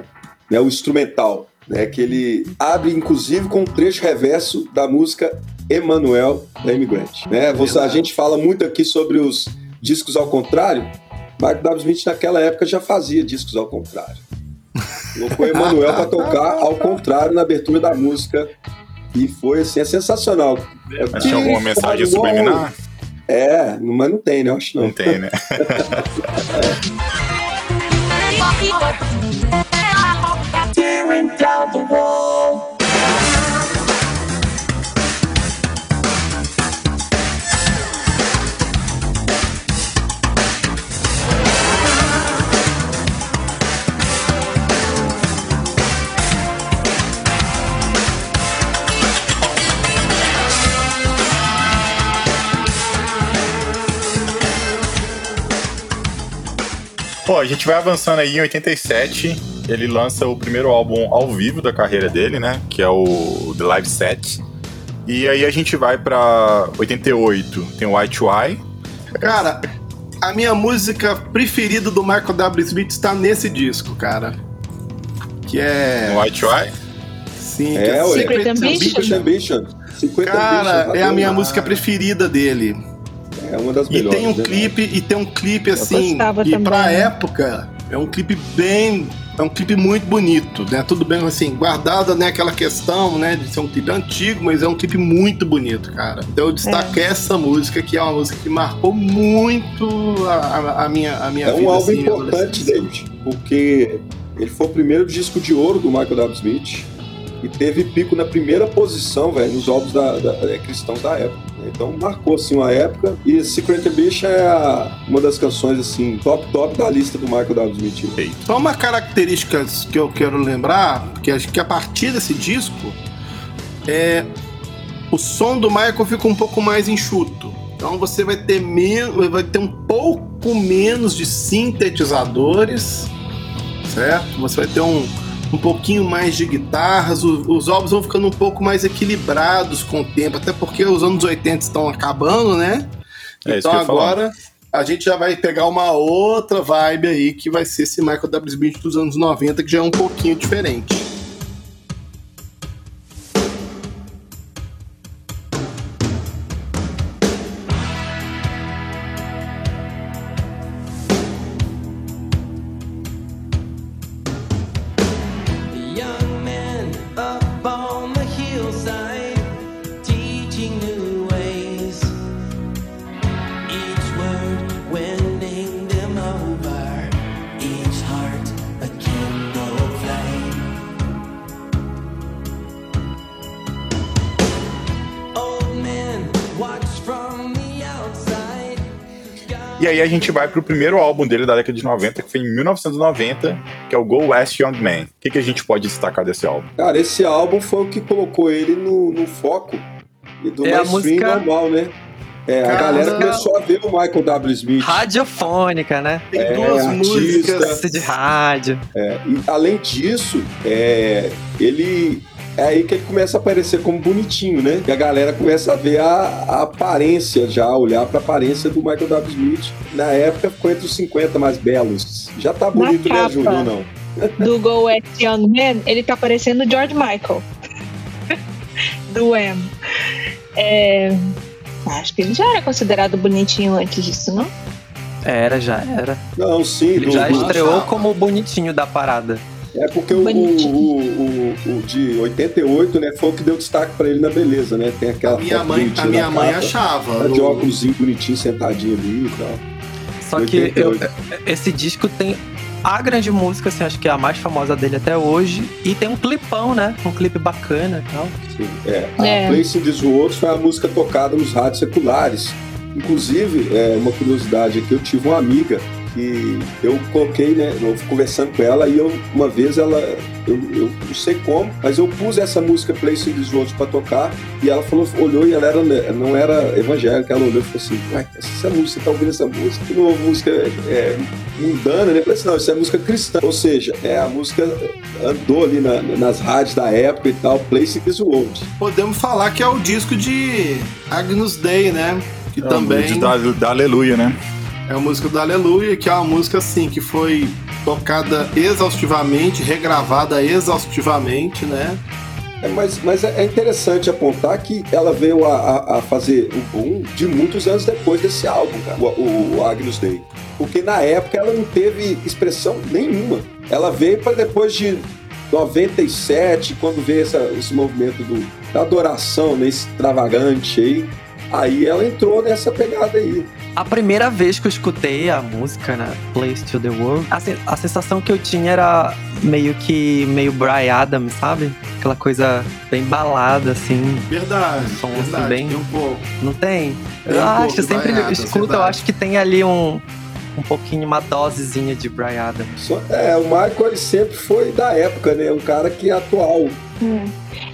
né, o instrumental, né, que ele abre inclusive com um trecho reverso da música Emmanuel da Immigrant. Né? Você, a gente fala muito aqui sobre os discos ao contrário. Michael W. Smith naquela época já fazia discos ao contrário. Colocou <laughs> Emmanuel para tocar ao contrário na abertura da música e foi assim, é sensacional. Mas tinha alguma mensagem subliminar? É, mas não tem, né? Eu acho que Não não. tem, né? <laughs> <laughs> Pô, a gente vai avançando aí em 87. Ele lança o primeiro álbum ao vivo da carreira dele, né? Que é o The Live Set. E aí a gente vai pra 88. Tem o White Eye. Cara, a minha música preferida do Michael W. Smith está nesse disco, cara. Que é. O White Eye. Sim, É, que é. Secret Ambition. Secret Ambition. Secret Cara, Ambition, é a minha música preferida dele. É uma das E melhores. tem um né? clipe, e tem um clipe assim, e também. pra época, é um clipe bem. É um clipe muito bonito, né? Tudo bem, assim, guardada, né, aquela questão, né, de ser um clipe antigo, mas é um clipe muito bonito, cara. Então eu destaquei essa música, que é uma música que marcou muito a, a- a minha, a minha É um vida. álbum assim, importante. David, porque ele foi o primeiro disco de ouro do Michael W. Smith e teve pico na primeira posição, velho, nos álbuns da, da- é, cristãos da época. Então marcou assim uma época e Secret Ambition é a- uma das canções assim top top da lista do Michael W. Smith. Só uma característica que eu quero lembrar, que acho que a partir desse disco, é o som do Michael fica um pouco mais enxuto. Então você vai ter menos, vai ter um pouco menos de sintetizadores, certo? Você vai ter um, um pouquinho mais de guitarras, o- os álbuns vão ficando um pouco mais equilibrados com o tempo, até porque os anos 80 estão acabando, né? É então agora a gente já vai pegar uma outra vibe aí que vai ser esse Michael W. Smith dos anos 90, que já é um pouquinho diferente. Aí a gente vai pro primeiro álbum dele da década de 90, que foi em 1990, que é o Go West Young Man. O que, que a gente pode destacar desse álbum? Cara, esse álbum foi o que colocou ele no, no foco e do É a mainstream música- normal, né? É, a Cara, galera música- começou a ver o Michael W. Smith. Radiofônica, né? Tem É, duas artista. músicas. Música de rádio. E além disso, é, ele é aí que ele começa a aparecer como bonitinho, né? Que a galera começa a ver a, a aparência já, olhar pra aparência do Michael W. Smith. Na época ficou entre os 50 mais belos. Já tá bonito, né. Júlio? Não. do Go West Young Man, ele tá parecendo o George Michael. <laughs> do M. É, acho que ele já era considerado bonitinho antes disso, não? Era, já era. Não, sim. Ele do- já estreou como o bonitinho da parada. É porque o, o, o, o- o de 88, né, foi o que deu destaque pra ele na beleza, né? Tem aquela A minha mãe, a minha mãe capa, achava. tá de no- óculos bonitinho, sentadinho ali e tal. Só que eu- 88. esse disco tem a grande música, assim, acho que é a mais famosa dele até hoje. E tem um clipão, né? Um clipe bacana e tal. Sim, é. A É. Place in This World foi a música tocada nos rádios seculares. Inclusive, é, uma curiosidade aqui, eu tive uma amiga que eu coloquei, né, eu fui conversando com ela e eu, uma vez ela, eu, eu não sei como, mas eu pus essa música Place in This World pra tocar e ela falou, olhou e ela era, não era evangélica, ela olhou e falou assim, ué, essa música, você tá ouvindo essa música? Que não é uma música é, mundana, né? Eu falei assim, não, isso é música cristã, ou seja, é a música andou ali na- nas rádios da época e tal, Place in This World. Podemos falar que é o disco de Agnus Dei, né? Que É, também Da, da Aleluia, né? É a música do Aleluia, que é uma música assim que foi tocada exaustivamente, regravada exaustivamente, né? É, mas, mas é interessante apontar que ela veio a, a- a fazer o boom de muitos anos depois desse álbum, cara, o, o, Agnus Dei. Porque na época ela não teve expressão nenhuma. Ela veio para depois de 97, quando veio essa, esse movimento do, da adoração né, extravagante aí. Aí ela entrou nessa pegada aí. A primeira vez que eu escutei a música, né? Place to the World, a, sen- a sensação que eu tinha era meio que meio Brian Adams, sabe? Aquela coisa bem balada, assim. Verdade, Som, assim, verdade, bem- tem um pouco. Não tem? Tem eu um acho, pouco eu sempre escuto, eu verdade. acho que tem ali um, um pouquinho, uma dosezinha de Brian Adams. É, o Michael ele sempre foi da época, né? Um cara que é atual. Hum.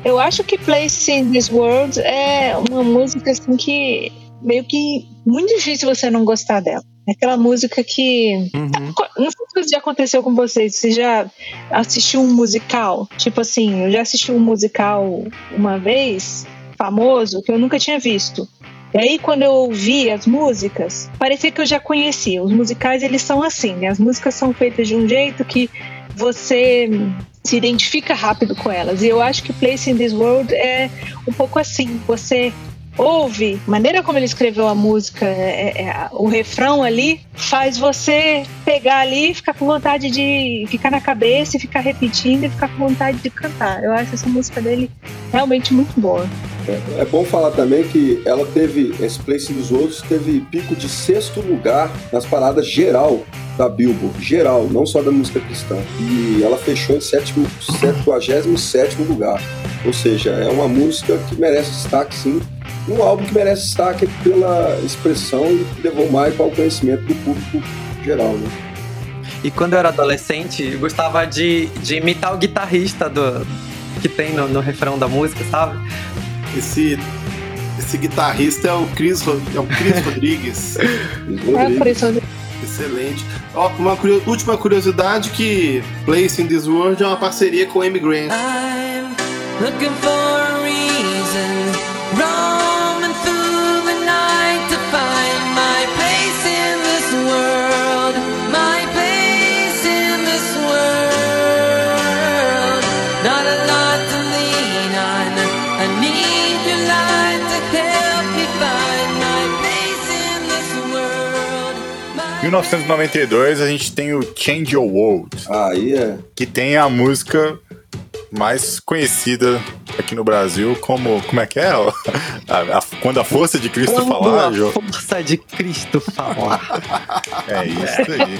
Eu acho que Place in This World é uma música assim que meio que muito difícil você não gostar dela. É aquela música que Uhum. não sei se já aconteceu com vocês. Você já assistiu um musical? Tipo assim, eu já assisti um musical uma vez, famoso, que eu nunca tinha visto. E aí, quando eu ouvi as músicas, parecia que eu já conhecia. Os musicais, eles são assim, né? As músicas são feitas de um jeito que você se identifica rápido com elas. E eu acho que Place in This World é um pouco assim. Você ouve, a maneira como ele escreveu a música, é, é, o refrão ali, faz você pegar ali e ficar com vontade de ficar na cabeça e ficar repetindo e ficar com vontade de cantar. Eu acho essa música dele realmente muito boa. É, é bom falar também que ela teve, esse Place dos outros, teve pico de sexto lugar nas paradas geral da Billboard, geral, não só da música cristã. E ela fechou em sétimo, 77 lugar. Ou seja, é uma música que merece destaque sim. Um álbum que merece destaque pela expressão e levou mais para o conhecimento do público geral, né? E quando eu era adolescente, eu gostava de, de imitar o guitarrista do, que tem no, no refrão da música, sabe? Esse, esse guitarrista é o Chris, Ro- é o Chris <laughs> Rodrigues. É por isso Excelente. Ó, uma curio- última curiosidade que Place in This World é uma parceria com o Amy Grant. I'm looking for a reason, roaming through the night to find my place in this world, my place in this world. Not a 1992 a gente tem o Change Your World, Aí é. que tem a música mais conhecida aqui no Brasil como. Como é que é? <laughs> A- a- quando a força de Cristo Quando falar, a Jô. força de Cristo falar. É isso aí.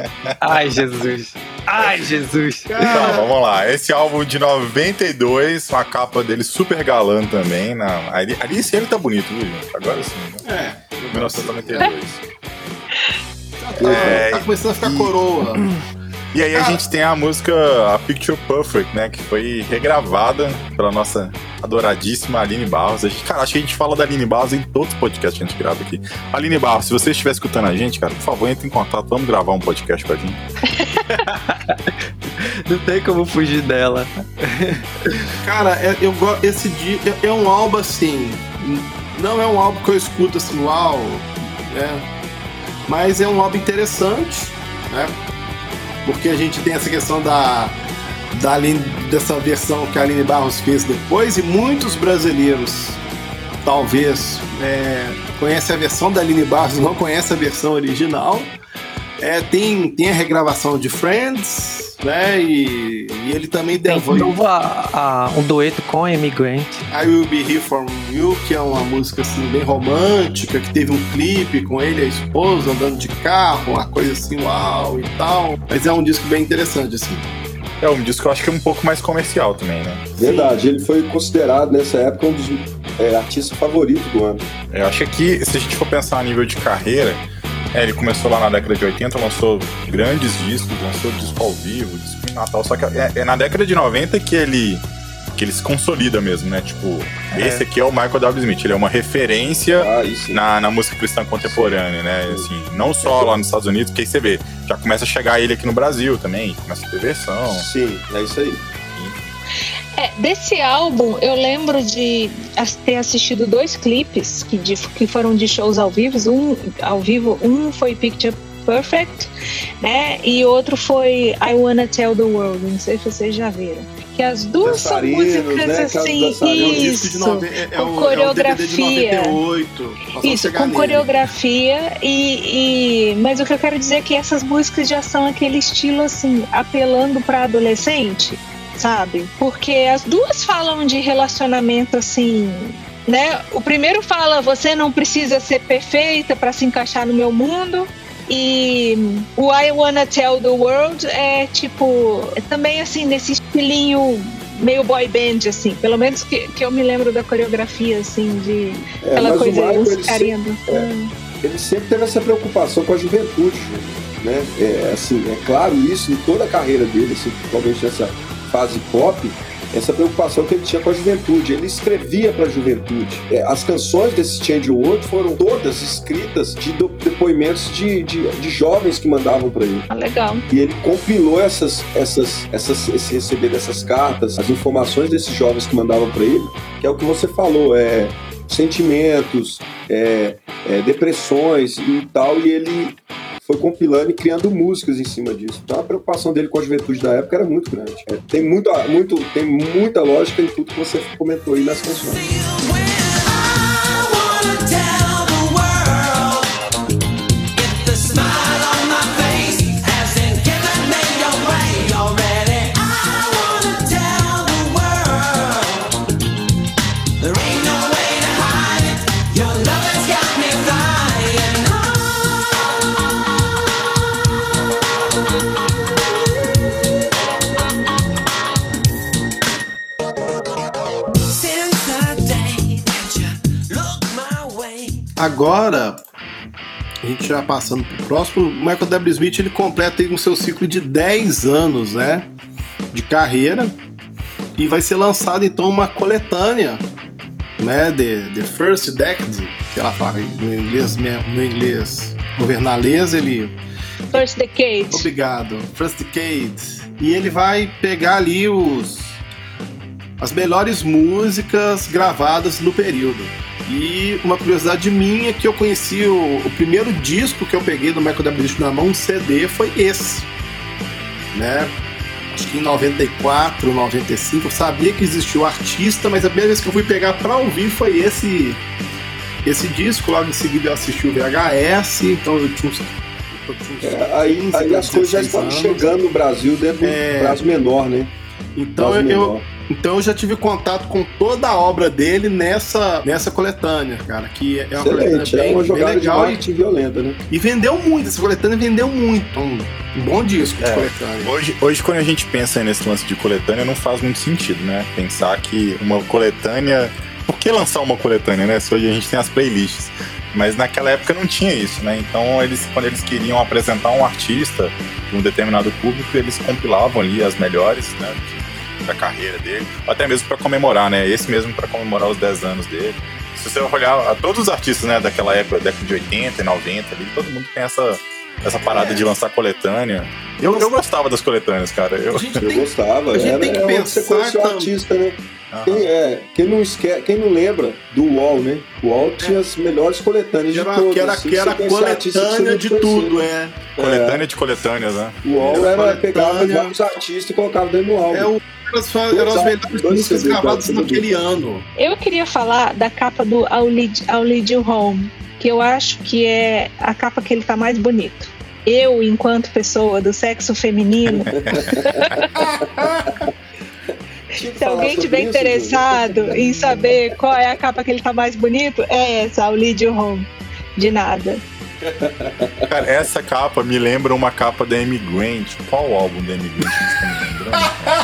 <laughs> Ai, Jesus. Ai, Jesus. Então, vamos lá. Esse álbum de 92, uma capa dele super galã também. Na... Ali, ali esse ele tá bonito, viu, gente? Agora sim. Né? É, 1992. tá, É, tá começando a ficar coroa. E aí a gente tem a música A Picture Perfect, né? Que foi regravada pela nossa adoradíssima Aline Barros. A gente, cara, acho que a gente fala da Aline Barros em todos os podcasts que a gente grava aqui. Aline Barros, se você estiver escutando a gente, cara, por favor, entre em contato. Vamos gravar um podcast com a gente. <laughs> Não tem como fugir dela. Cara, é- eu gosto. Esse dia é, é um álbum assim. Não é um álbum que eu escuto assim, uau, né? Mas é um álbum interessante, né? Porque a gente tem essa questão da, da dessa versão que a Aline Barros fez depois, e muitos brasileiros talvez é, conhecem a versão da Aline Barros, não conhecem a versão original. É, tem, tem a regravação de Friends, né? E, e ele também devolve. novo a- a- um dueto com a Amy Grant. I Will Be Here For You, que é uma música assim bem romântica, que teve um clipe com ele e a esposa andando de carro, uma coisa assim, uau e tal. Mas é um disco bem interessante, assim. É um disco que eu acho que é um pouco mais comercial também, né? Verdade, ele foi considerado nessa época um dos é, artistas favoritos do ano. Eu acho que se a gente for pensar a nível de carreira, é, ele começou lá na década de 80, lançou grandes discos, lançou disco ao vivo, disco em Natal, só que é, é na década de 90 que ele que ele se consolida mesmo, né? Tipo, esse aqui é o Michael W. Smith, ele é uma referência Ah, na, na música cristã contemporânea, né? Assim, não só lá nos Estados Unidos, porque aí você vê, já começa a chegar ele aqui no Brasil também, começa a ter versão. Sim, é isso aí. É, desse álbum, eu lembro de ter assistido dois clipes que, de- que foram de shows ao vivo. Um, ao vivo, um foi Picture Perfect, né? E outro foi I Wanna Tell the World. Não sei se vocês já viram. Que as duas são Dançarinos, músicas né? Assim. É isso. nove... é, com o, é coreografia. 98. Nós vamos Isso, com nele. coreografia e, e- Mas o que eu quero dizer é que essas músicas já são aquele estilo assim, apelando para adolescente, sabe? Porque as duas falam de relacionamento assim. Né? O primeiro fala você não precisa ser perfeita para se encaixar no meu mundo. E o I Wanna Tell the World é tipo, é também assim, nesse estilinho meio boy band, assim. Pelo menos que, que eu me lembro da coreografia, assim, de É, aquela coisa, carinha sempre, dançando. ele sempre teve essa preocupação com a juventude, né? É, assim, é claro isso em toda a carreira dele, assim, principalmente nessa fase pop, essa preocupação que ele tinha com a juventude. Ele escrevia para a juventude. É, as canções desse Change World foram todas escritas de depoimentos de, de, de jovens que mandavam para ele. Ah, legal. E ele compilou essas, essas, essas, esse receber dessas cartas, as informações desses jovens que mandavam para ele, que é o que você falou, é sentimentos, é, é, depressões e tal, e ele foi compilando e criando músicas em cima disso. Então a preocupação dele com a juventude da época era muito grande. É, tem, muito, muito, tem muita lógica em tudo que você comentou aí nas canções. Agora, a gente já passando próximo, o Michael W. Smith ele completa aí um seu ciclo de 10 anos, né? De carreira. E vai ser lançado então uma coletânea, né? The, the First Decade, que ela fala no inglês, mesmo- no inglês governalês, ele First Decade. Obrigado. First Decade. E ele vai pegar ali os as melhores músicas gravadas no período. E uma curiosidade minha é que eu conheci o, o primeiro disco que eu peguei do Michael W. Na mão, um CD, foi esse. Né? Acho que em 94, 95, eu sabia que existia o artista, mas a primeira vez que eu fui pegar pra ouvir foi esse esse disco. Logo em seguida eu assisti o VHS, então eu tinha uns. É, aí, 15, aí as coisas já 16 estavam chegando no Brasil dentro de É. um prazo menor, né? Então Prazo eu, menor. Então eu já tive contato com toda a obra dele nessa, nessa coletânea, cara. Que é uma coletânea Excelente, bem, é uma bem jogada de legal e, marketing violenta, né? e vendeu muito. Essa coletânea vendeu muito. Então, um bom disco de É. coletânea. Hoje, hoje, quando a gente pensa nesse lance de coletânea, não faz muito sentido, né? Pensar que uma coletânea. Por que lançar uma coletânea, né? Se hoje a gente tem as playlists. Mas naquela época não tinha isso, né? Então, eles, quando eles queriam apresentar um artista de um determinado público, eles compilavam ali as melhores, né? Da carreira dele, ou até mesmo para comemorar, né? Esse mesmo para comemorar os 10 anos dele. Se você olhar a todos os artistas, né, daquela época, década de 80 e 90 ali, todo mundo tem essa, essa parada de lançar coletânea. Eu, eu gostava das coletâneas, cara. Eu, A gente <laughs> Eu tem, gostava. a gente era, tem que é pensar você conheceu o artista, né? Quem, é, quem, não esque... quem não lembra do UOL, né? O UOL tinha as melhores coletâneas que de era, todas. que era, que era coletânea de tudo, é. Coletânea de coletâneas, né? O UOL Era era, pegava vários artistas e colocava dentro do álbum. É o, eram as, melhores músicas gravadas naquele ano. Eu queria falar da capa do I'll Lead, I'll Lead You Home, que eu acho que é a capa que ele tá mais bonito. Eu, enquanto pessoa do sexo feminino, <laughs> se alguém tiver isso, interessado em saber qual é a capa que ele tá mais bonito, é essa, I'll Lead You Home. De nada. Cara, essa capa me lembra uma capa da Amy Grant. Qual álbum da Amy Grant me lembrando? <laughs>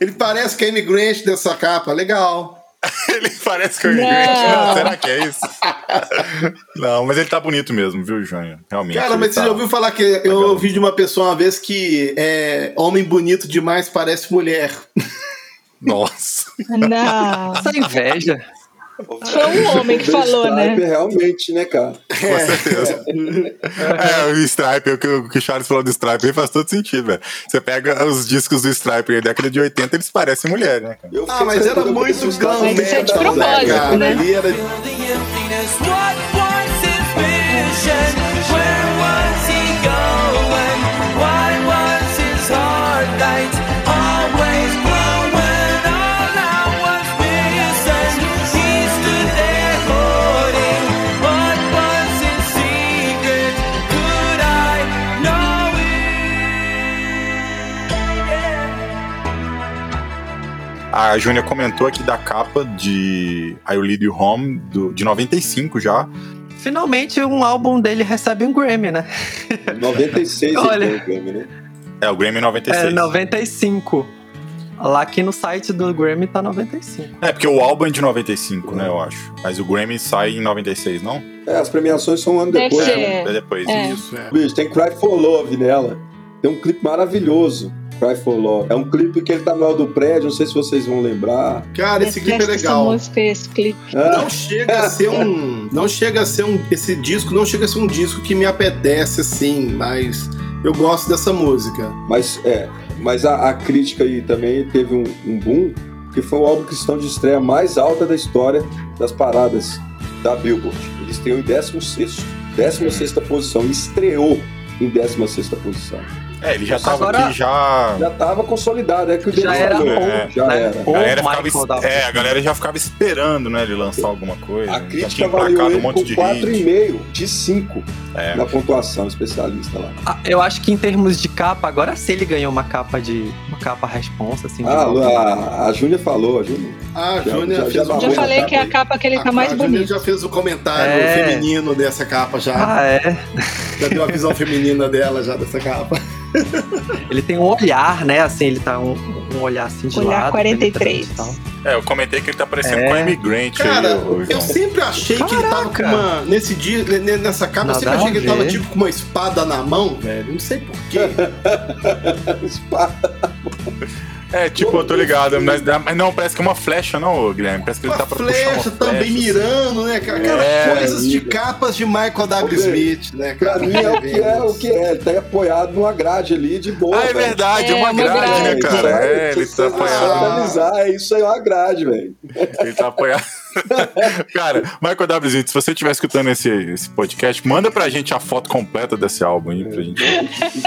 Ele parece que é imigrante dessa capa, legal. <laughs> ele parece que é Não. Não, será que é isso? <laughs> Não, mas ele tá bonito mesmo, viu, Júnior? Realmente. Cara, mas você tá- já ouviu falar que eu ouvi de uma pessoa uma vez que é, homem bonito demais parece mulher. <laughs> Nossa. Não. Essa inveja. Foi um <laughs> homem que falou, né? Striper, Realmente, né, cara? Com certeza. <laughs> É, o Stripe, o que o Charles falou do Stripe aí faz todo sentido, velho. Você pega os discos do Stripe da década de 80, eles parecem mulher, né, cara? Ah, mas era muito glam é de metal, propósito, cara? né? Ele era A Júnia comentou aqui da capa de I Will Lead You Home, do, de 95 já. Finalmente um álbum dele recebe um Grammy, né? 96 Olha. ele o Grammy, né? É, o Grammy 96. É 95. Lá aqui no site do Grammy tá 95. É, porque o álbum é de 95, né, eu acho. Mas o Grammy sai em 96, não? É, as premiações são um ano depois. né? É, depois. É. isso, é. Bicho, tem Cry for Love nela. Tem um clipe maravilhoso. Cry for Love. É um clipe que ele tá no alto do prédio, não sei se vocês vão lembrar. Cara, esse clipe é legal. Essa música, esse clipe. Ah, Não chega a ser um. Não chega a ser um. Esse disco não chega a ser um disco que me apetece assim, mas eu gosto dessa música. mas é, mas a, a crítica aí também teve um, um boom, porque foi o álbum cristão de estreia mais alta da história das paradas da Billboard. Eles têm em 16 16 posição. E estreou em 16 posição. É, ele já tava Agora- aqui já. Já tava consolidado, é que o Já era falou, É, já né? era. A galera, Ou ficava, é, a galera já ficava esperando, né, ele lançar alguma coisa. A já crítica avaliou um monte com de 4,5 de 5 É. na pontuação especialista lá. Ah, Eu acho que em termos de capa, agora sim ele ganhou uma capa de. uma capa responsa, assim. de Ah, a, a Júnia falou, a Júnia. A Já- Júnia já- fez já Já Boa falei capa que é a capa que ele tá A- mais a Júnia bonito. já fez o comentário É. feminino dessa capa já. Ah, é. Já deu a visão feminina dela já dessa capa. <laughs> Ele tem um olhar, né? Assim, ele tá um, um olhar assim de Olhar lado. 43. penetrante e tal. É, eu comentei que ele tá parecendo É. com a imigrante Cara, aí, eu sempre achei que ele tava com Caraca. uma. Nesse dia, ne- nessa capa, eu Nada sempre achei que ele tava tipo com uma espada na mão, velho. Não sei porquê. <laughs> É, tipo, eu tô ligado, mas, mas não, parece que é uma flecha, não, ô, Guilherme. Parece que ele Uma tá pra puxar flecha uma também flecha, assim. mirando, né, cara? Aquelas É, coisas de amiga. capas de Michael W. Ô, Smith, né, Pra cara? mim é o que é, o que é. Ele tá apoiado numa grade ali de boa. Ah, é velho. verdade, é, É, uma uma grade, né, cara? Sabe? É, ele tá apoiado. avisar, é isso aí, é uma grade, velho. Ele tá apoiado. <laughs> cara, Michael W. Se você estiver escutando esse, esse podcast, manda pra gente a foto completa desse álbum aí, pra gente,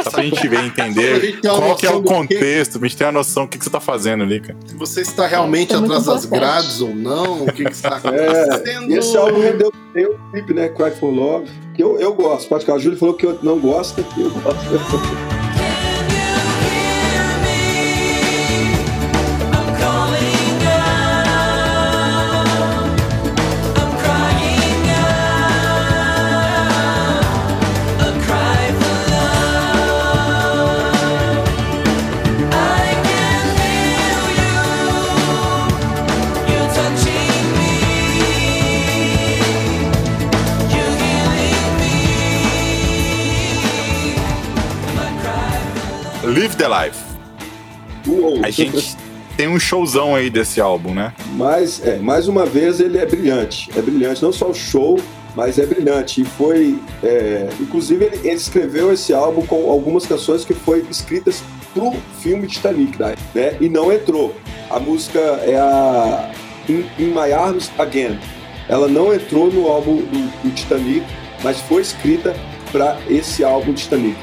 só pra gente ver e entender <laughs> qual que é o contexto, pra gente ter uma noção do que, que você tá fazendo ali, cara. Se você está realmente É atrás das grades ou não, o que, que está <laughs> É, acontecendo? e esse álbum rendeu o clipe, né? Cry for Love. Que eu, eu gosto. Pode ficar. A Júlia falou que eu não gosta. Eu gosto. Live the Life. Uou. A gente tem um showzão aí desse álbum, né? Mas, é, mais uma vez, ele é brilhante. É brilhante. Não só o show, mas é brilhante. E foi. é, inclusive, ele, ele escreveu esse álbum com algumas canções que foram escritas pro filme Titanic, né? né? E não entrou. A música é a In, In My Arms Again. Ela não entrou no álbum do, do Titanic, mas foi escrita para esse álbum Titanic.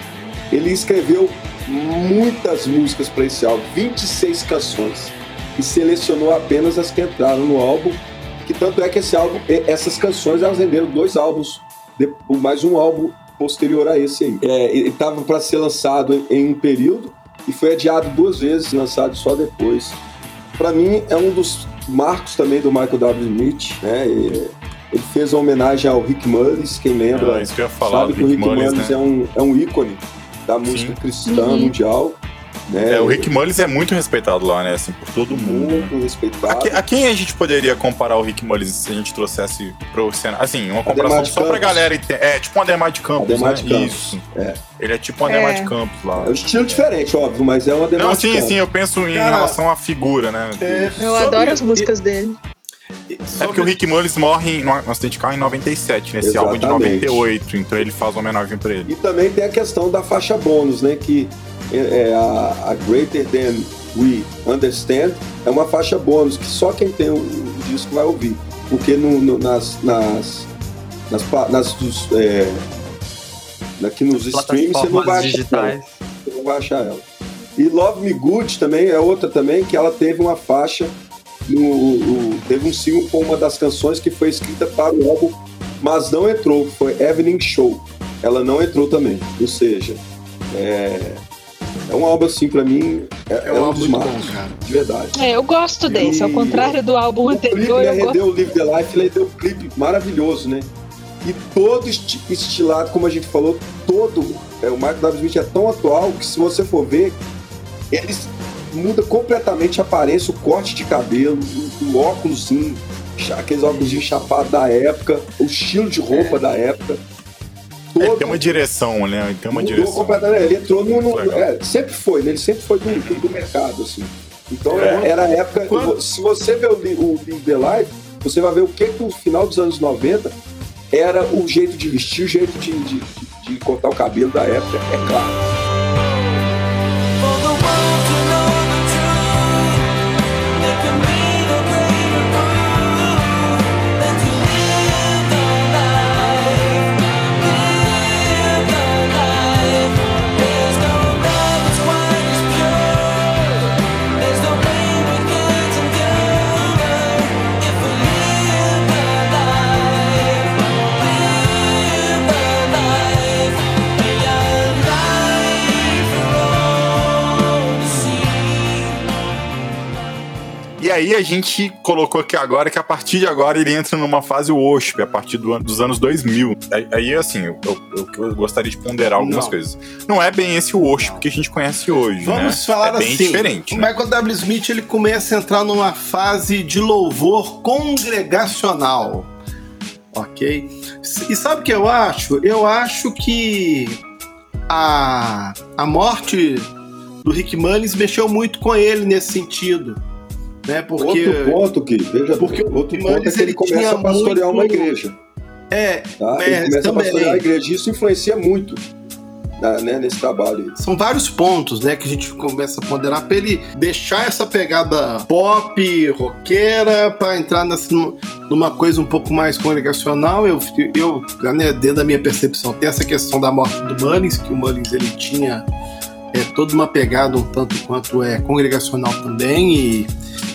Ele escreveu muitas músicas para esse álbum, 26 canções, e selecionou apenas as que entraram no álbum. Que tanto é que esse álbum, essas canções, elas renderam dois álbuns, mais um álbum posterior a esse aí. É, ele estava para ser lançado em, um período e foi adiado duas vezes, lançado só depois. Para mim, é um dos marcos também do Michael W. Smith, né? E- Ele fez uma homenagem ao Rick Mullins, quem lembra É isso que eu ia falar sabe que o Rick Rick Mullins, Mullins né? é, um, é um ícone da música cristã Uhum. mundial. Né? É, o Rick Mullins é muito respeitado lá, né? Assim, por todo mundo. né? muito respeitado. A, que- a quem a gente poderia comparar o Rick Mullins se a gente trouxesse pro cenário? Assim, uma comparação Ademar só pra galera. É, tipo um Ademar de Campos, Ademar né? de Campos, Isso. é. Ele é tipo um Ademar É. de Campos lá. É um estilo diferente, óbvio, mas é uma demanda. Não, sim, sim, eu penso em Cara, relação à figura, né? É, Eu sobre- adoro as músicas dele. É porque o Rick Mullins morre em- no acidente de carro em 97, nesse álbum de Exatamente. 98, então ele faz uma homenagem pra ele. E também tem a questão da faixa bônus, né? Que é, é a, a Greater Than We Understand é uma faixa bônus que só quem tem o, o disco vai ouvir. Porque no, no- nas. nas, nas, nas dos, é, aqui nos streams você não vai achar. digitais. Você não vai achar ela. E Love Me Good também é outra também, que ela teve uma faixa, no, o- teve um single com uma das canções que foi escrita para o álbum, mas não entrou, foi Evening Show. Ela não entrou também. Ou seja, é, é um álbum assim, para mim, é, É é um um álbum dos marcos, de verdade. É, eu gosto desse, ao contrário do álbum O clipe, anterior, né, eu gosto. rendeu o Live the Life, ele deu um clipe maravilhoso, né? E todo esti- estilado, como a gente falou, todo. É, o Michael W. Smith é tão atual que se você for ver, ele muda completamente a aparência, o corte de cabelo, o, o cha- aqueles óculos chapados da época, o estilo de roupa da época. Ele Todo tem uma direção, né? Ele tem uma mudou direção. completamente. Ele entrou no. no- é, sempre foi, né? Ele sempre foi do, do mercado, assim. Então É. era a época. Quando- Se você ver o, o Live the Life, você vai ver o que, que no final dos anos 90 era o jeito de vestir, o jeito de, de, de cortar o cabelo da época, é claro. E aí a gente colocou aqui agora que a partir de agora ele entra numa fase worship, a partir do an- dos anos 2000. Aí, aí, assim, eu, eu- eu gostaria de ponderar algumas Não. coisas. Não é bem esse worship que a gente conhece hoje, Vamos né? falar é bem assim. diferente. O né? Michael W. Smith ele começa a entrar numa fase de louvor congregacional. Ok? E sabe o que eu acho? Eu acho que a, a morte do Rick Mullins mexeu muito com ele nesse sentido. Né? Porque. Outro ponto que, veja, porque outro ponto é que ele ele começa a pastorear uma muito- igreja. É, Tá? É, ele começa também. a pastorear a igreja. Isso influencia muito na- né, nesse trabalho. São vários pontos, né, que a gente começa a ponderar pra ele deixar essa pegada pop, roqueira, pra entrar nessa, numa coisa um pouco mais congregacional. Eu, eu né, dentro da minha percepção, tem essa questão da morte do Mullins, que o Mullins ele tinha é, toda uma pegada um tanto quanto é congregacional também, e,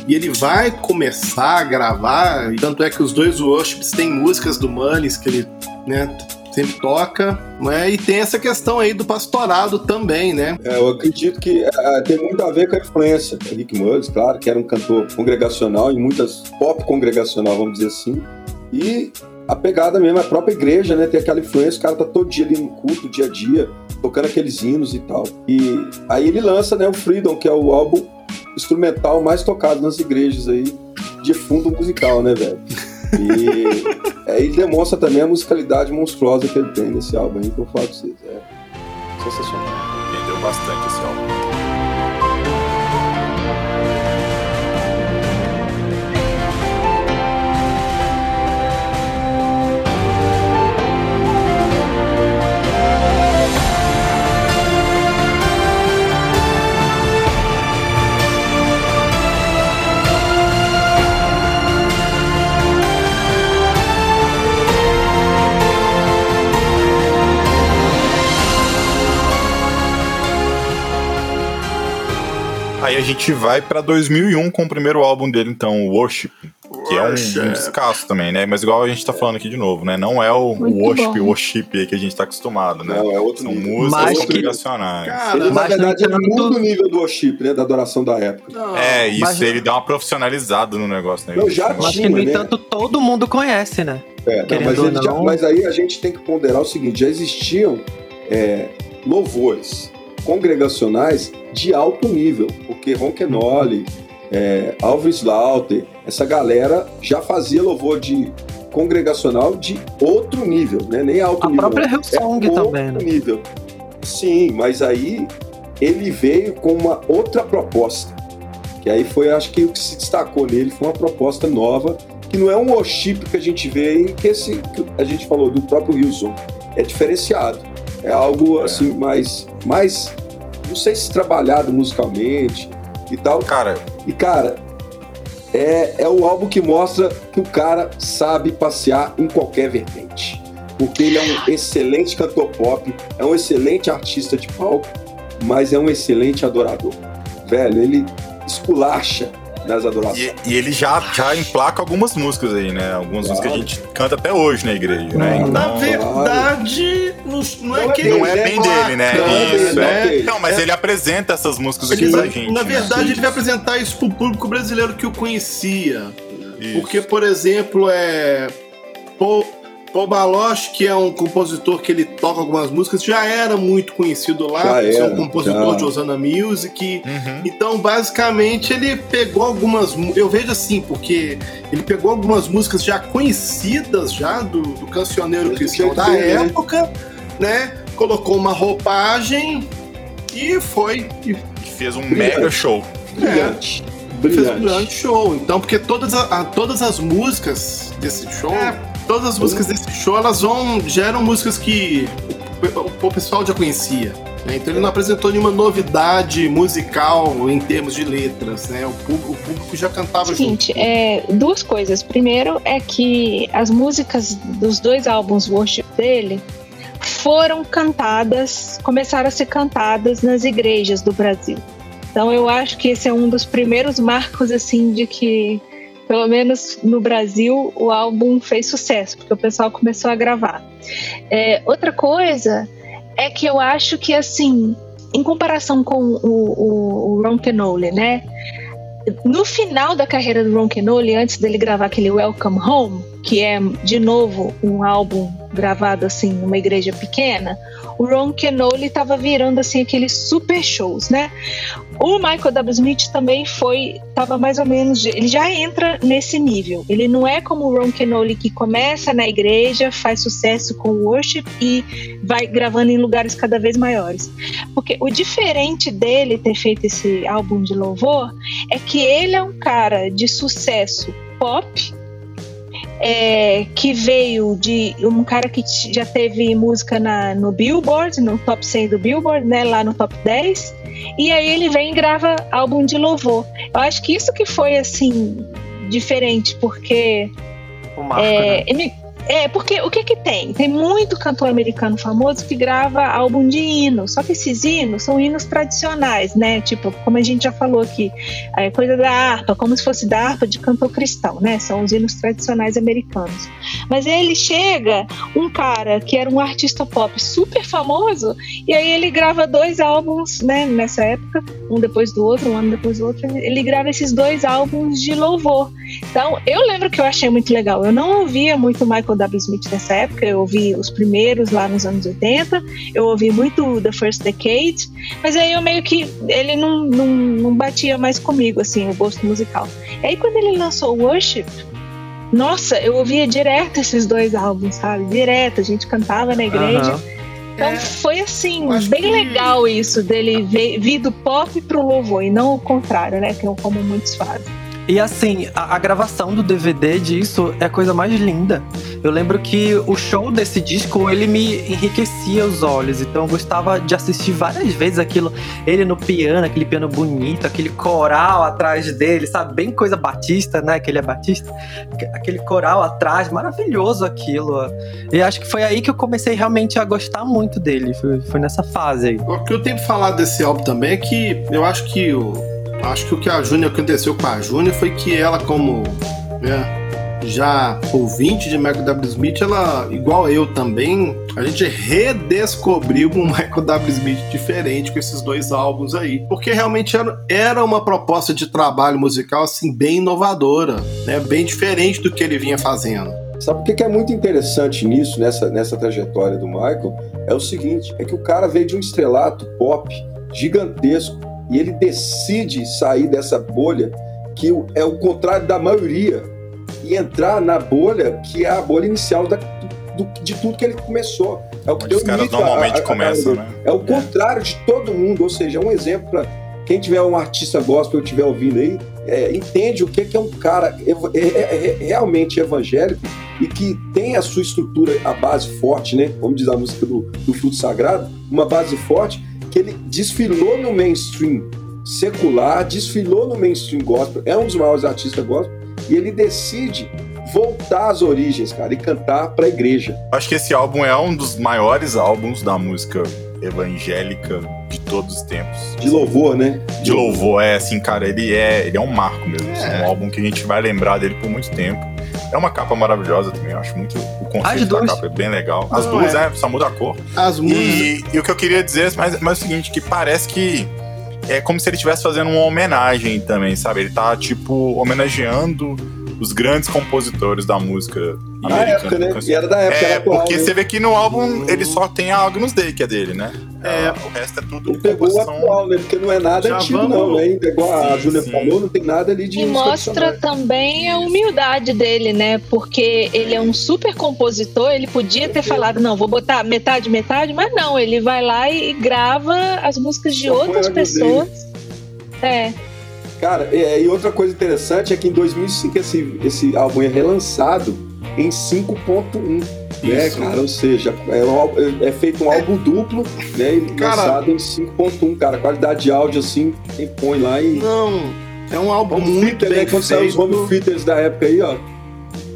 e ele vai começar a gravar, e tanto é que os dois worships têm músicas do Mullins que ele né, sempre toca, né? E tem essa questão aí do pastorado também, né? É, eu acredito que é, tem muito a ver com a influência. Rick Mullins, claro, que era um cantor congregacional, em muitas pop congregacional, vamos dizer assim. E a pegada mesmo, a própria igreja, né? Tem aquela influência, o cara tá todo dia ali no culto, dia a dia, tocando aqueles hinos e tal. E aí ele lança, né, o Freedom, que é o álbum instrumental mais tocado nas igrejas aí, de fundo musical, né, velho? E aí ele demonstra também a musicalidade monstruosa que ele tem nesse álbum aí, que eu falo pra vocês. É sensacional. Entendeu bastante esse álbum. Gente vai pra 2001 com o primeiro álbum dele, então, o Worship. Que é um, um descasso também, né? Mas igual a gente tá falando aqui de novo, né? Não é o Muito worship, bom. worship aí que a gente tá acostumado, né? Não, é outro São nível. músicas Mas que- congregacionais. Cara, Ele, na verdade, não ele tanto- muda o nível do worship, né? Da adoração da época. não. É, isso, Mas- ele dá uma profissionalizada no negócio, né? Não, já Mas que, tinha, no né? entanto, todo mundo conhece, né? É, não, Querendo mas, ou ele já- não. mas aí a gente tem que ponderar o seguinte: já existiam é, louvores congregacionais de alto nível, porque Ronquenoli, é, Alves Lauter, essa galera já fazia louvor de congregacional de outro nível, né? Nem alto A nível. própria não. Hillsong é também, né? nível. Sim, mas aí ele veio com uma outra proposta. Que aí foi, acho que o que se destacou nele foi uma proposta nova, que não é um worship que a gente vê aí, que esse que a gente falou do próprio Wilson. É diferenciado. É algo assim mais, mais, não sei se trabalhado musicalmente e tal. Cara, E cara, é, é o álbum que mostra que o cara sabe passear em qualquer vertente. Porque ele é um excelente cantor pop, é um excelente artista de palco, mas é um excelente adorador. Velho, ele esculacha nas adorações. e, e ele já, já emplaca algumas músicas aí, né? Algumas Claro. músicas que a gente canta até hoje na igreja, né? Não, Na Então, verdade, não, não é Não é que não é bem dele, né? Não é Isso, é. Não, mas ele apresenta essas músicas aqui pra gente. na né? verdade, ele vai apresentar isso pro público brasileiro que o conhecia. Isso. Porque, por exemplo, é. Paul, Paul que é um compositor que ele toca algumas músicas, já era muito conhecido lá, Já por ser era, um compositor já. de Osana Music. Uhum. Então, basicamente, ele pegou algumas. Eu vejo assim, porque ele pegou algumas músicas já conhecidas já do, do cancioneiro cristão da né? época, né? Colocou uma roupagem e foi. E fez um mega show. Brilhante. fez um Brilhante. grande show. Então, porque todas, a, a- todas as músicas desse show, todas as músicas desse show, elas vão geram músicas que o, o- pessoal já conhecia. né? Então ele não apresentou nenhuma novidade musical em termos de letras, né? O público, o público já cantava Seguinte, é, duas coisas. Primeiro é que as músicas dos dois álbuns worship dele foram cantadas, começaram a ser cantadas nas igrejas do Brasil. Então eu acho que esse é um dos primeiros marcos assim de que pelo menos no Brasil o álbum fez sucesso, porque o pessoal começou a gravar. É, outra coisa é que eu acho que assim, em comparação com o, o, o Ron Canole, né? no final da carreira do Ron Kenoly, antes dele gravar aquele Welcome Home, que é de novo um álbum gravado assim numa igreja pequena, o Ron Kenoly estava virando assim aqueles super shows, né? O Michael W. Smith também foi, estava mais ou menos, ele já entra nesse nível. Ele não é como o Ron Kenoly que começa na igreja, faz sucesso com o worship e vai gravando em lugares cada vez maiores. Porque o diferente dele ter feito esse álbum de louvor é que ele é um cara de sucesso pop, é, que veio de um cara que já teve música na, no Billboard, no top 100 do Billboard, né, lá no top 10, e aí ele vem e grava álbum de louvor. Eu acho que isso que foi assim diferente, porque Marco, é, né? É, porque o que que tem? Tem muito cantor americano famoso que grava álbum de hino, só que esses hinos são hinos tradicionais, né? Tipo, como a gente já falou aqui, é coisa da harpa, como se fosse da harpa de cantor cristão, né? São os hinos tradicionais americanos. Mas aí ele chega, um cara que era um artista pop super famoso, e aí ele grava dois álbuns, né? Nessa época, um depois do outro, um ano depois do outro, ele grava esses dois álbuns de louvor. Então, eu lembro que eu achei muito legal. Eu não ouvia muito Michael W. Smith nessa época, eu ouvi os primeiros lá nos anos 80, eu ouvi muito The First Decade, mas aí eu meio que ele não, não, não batia mais comigo, assim, o gosto musical. E aí, quando ele lançou Worship, nossa, eu ouvia direto esses dois álbuns, sabe? Direto, a gente cantava na igreja. Então É, foi assim, bem que- legal isso dele ver- vir do pop pro louvor e não o contrário, né? Que é como muitos fazem. E assim, a, a gravação do DVD disso é a coisa mais linda. Eu lembro que o show desse disco, ele me enriquecia os olhos. Então eu gostava de assistir várias vezes aquilo. Ele no piano, aquele piano bonito, aquele coral atrás dele, sabe? Bem coisa batista, né? Que ele é batista. Aquele coral atrás, maravilhoso aquilo. E acho que foi aí que eu comecei realmente a gostar muito dele. Foi, foi nessa fase aí. O que eu tenho pra falar desse álbum também é que eu acho que o. Acho que o que a Júnior aconteceu com a Júnior foi que ela, como né, já ouvinte de Michael W. Smith, ela, igual eu também, a gente redescobriu um <laughs> Michael W. Smith diferente com esses dois álbuns aí. Porque realmente era, era uma proposta de trabalho musical assim, bem inovadora, né? Bem diferente do que ele vinha fazendo. Sabe o que é muito interessante nisso, nessa, nessa trajetória do Michael? É o seguinte: é que o cara veio de um estrelato pop gigantesco e ele decide sair dessa bolha que é o contrário da maioria e entrar na bolha que é a bolha inicial da- do- de tudo que ele começou. É o que os caras início a- normalmente a- a começam, né? é o contrário de todo mundo, ou seja, é um exemplo para quem tiver um artista gospel estiver ouvindo aí, é, entende o que que é um cara ev- é- é- é realmente evangélico e que tem a sua estrutura, a base forte, né? Como diz a música do, do Fruto Sagrado, uma base forte que ele desfilou no mainstream secular, desfilou no mainstream gospel, é um dos maiores artistas gospel e ele decide voltar às origens, cara, e cantar para a igreja. Acho que esse álbum é um dos maiores álbuns da música evangélica de todos os tempos. De louvor, né? De louvor, é assim, cara, ele é, ele é um marco mesmo. assim, É. um álbum que a gente vai lembrar dele por muito tempo. É uma capa maravilhosa também, eu acho muito. O As conceito da duas. capa é bem legal. As Não, duas, é. é, só muda a cor. As músicas. E, e o que eu queria dizer mas, mas é o seguinte, que parece que é como se ele estivesse fazendo uma homenagem também, sabe? Ele tá, tipo, homenageando os grandes compositores da música Na época, né? E era da época, É, era atual, porque né? você vê que no álbum ele só tem a Agnus Dei, que é dele, né? É. o resto é tudo Ele pegou o atual, né? Porque não é nada Já antigo, vamos- não, né? Ainda igual a Sim, Júlia sim. falou, não tem nada ali de E mostra também a humildade dele, né? Porque ele é um super compositor, ele podia ter falado, não, vou botar metade, metade, mas não, ele vai lá e grava as músicas de Só outras pessoas. É, Cara, é, e outra coisa interessante é que em 2005 esse, esse álbum é relançado em 5.1, né, Isso. cara? Ou seja, é, um álbum- é feito um álbum duplo, né? E Cara- lançado em 5.1, cara. Qualidade de áudio, assim, quem põe lá e... Não, é um álbum Home muito theater, bem né? Quando saiu os home feito. theaters da época aí, ó,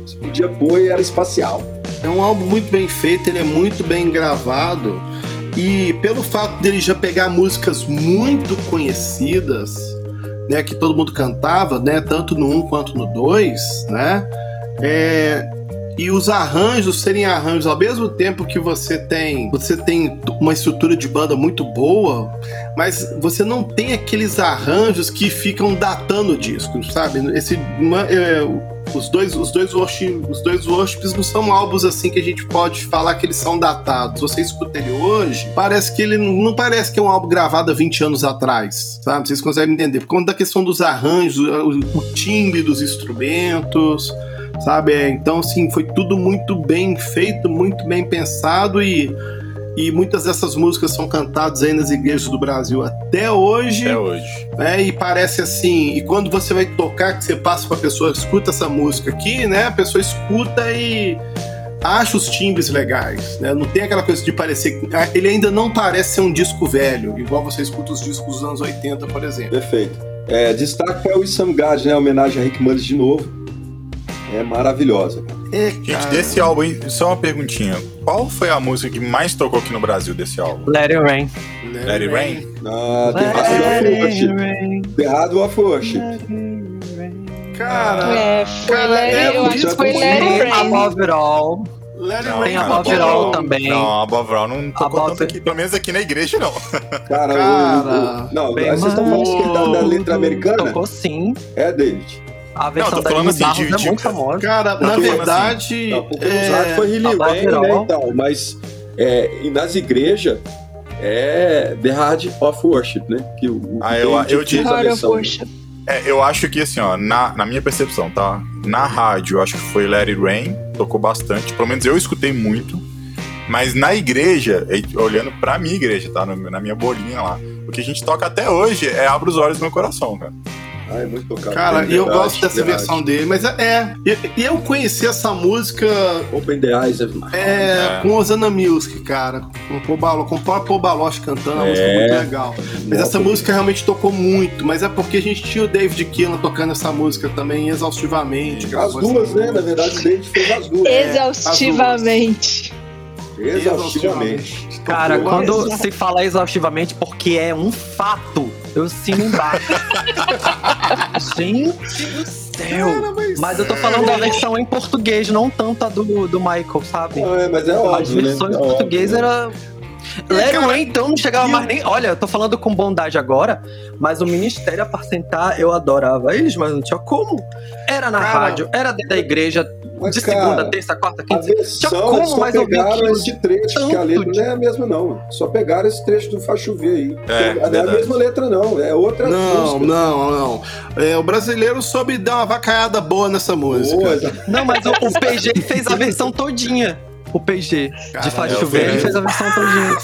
você podia pôr e era espacial. É um álbum muito bem feito, ele é muito bem gravado. E pelo fato dele já pegar músicas muito conhecidas, né, que todo mundo cantava, né, tanto no 1 quanto no 2, né, é, e os arranjos serem arranjos ao mesmo tempo que você tem você tem uma estrutura de banda muito boa, mas você não tem aqueles arranjos que ficam datando o disco, sabe? Esse uma- é, os dois os dois worship, os dois worships não são álbuns assim que a gente pode falar que eles são datados. Você escuta ele hoje, parece que ele não parece que é um álbum gravado há 20 anos atrás, sabe? Vocês conseguem entender? Por conta da questão dos arranjos, o, o timbre dos instrumentos, sabe? É, Então, assim, foi tudo muito bem feito, muito bem pensado e, e muitas dessas músicas são cantadas aí nas igrejas do Brasil até hoje, Até hoje. né? E parece assim, e quando você vai tocar, que você passa pra pessoa, escuta essa música aqui, né? A pessoa escuta e acha os timbres legais, né? Não tem aquela coisa de parecer. ah, Ele ainda não parece ser um disco velho, igual você escuta os discos dos anos 80, por exemplo. Perfeito. É, destaque para o Sam God, né? Homenagem a Rick Mullins de novo. É maravilhosa. cara. É, Gente, desse álbum, aí, só uma perguntinha. Qual foi a música que mais tocou aqui no Brasil desse álbum? Let it rain. Let It Rain? Ah, The Let Hard of it Worship. rain. The Hard of Worship. Cara, É, foi cara, Larry, é eu acho que foi Larry Tem Rain. Above It All. Let It Não, Rain Tem Above It All também. Não, Above All não tocou Above tanto aqui, pelo menos aqui na igreja, não. Cara, <laughs> Cara, o, o- Não, vocês estão falando que da, da letra americana? Tocou sim. É, David. A versão tô da falando assim, de- é muito famosa. Cara, Não, na falando verdade. Não, porque é, foi Hilly It né, então, mas é, e nas igrejas é The Hard of Worship, né? Que o, o Ah, eu- eu digo- a Heart of versão. Worship. É, eu acho que assim, ó, na, na minha percepção, tá? Na rádio, eu acho que foi It Rain, tocou bastante. Pelo menos eu escutei muito. Mas na igreja, olhando pra minha igreja, tá? No- na minha bolinha lá. O que a gente toca até hoje é Abra os Olhos do Meu Coração, cara. Ah, é muito tocado. Cara, É e eu verdade, gosto dessa verdade. versão dele, mas é. é, E eu conheci essa música Open the Eyes of My é, É. com Osana Music, cara. Com o Paul Balo- com o próprio Paul Baloche cantando, uma É. música muito legal. Mas essa música realmente tocou muito, mas é porque a gente tinha o David Keelan tocando essa música também exaustivamente. As duas, né? Na verdade, o David fez as duas. Exaustivamente. Exaustivamente. Cara, quando se fala exaustivamente porque é um fato, eu assino embaixo. <laughs> Gente do céu. Mas eu tô falando da versão em português, não tanto a do, do Michael, sabe? É, mas é As óbvio, né? versões É em português óbvio, né? era. It Rain, então, não chegava mais nem. Olha, eu tô falando com bondade agora, mas o Ministério Apacentar, eu adorava eles, mas não tinha como. Era na Cara, rádio, era dentro da igreja, Mas, de cara, segunda, terça, quarta, A quinta. versão, Tinha como só mais pegaram aquilo esse trecho, que a letra de- não é a mesma, não. Só pegaram esse trecho do Faz Chover aí. É, não é a mesma letra, não. É outra Não, música. não, não. É, o brasileiro soube dar uma vacaiada boa nessa música. Boa, <laughs> Não, mas o, o PG fez a versão todinha. O PG de Caralho, Faz é Chover, ele fez a versão todinha.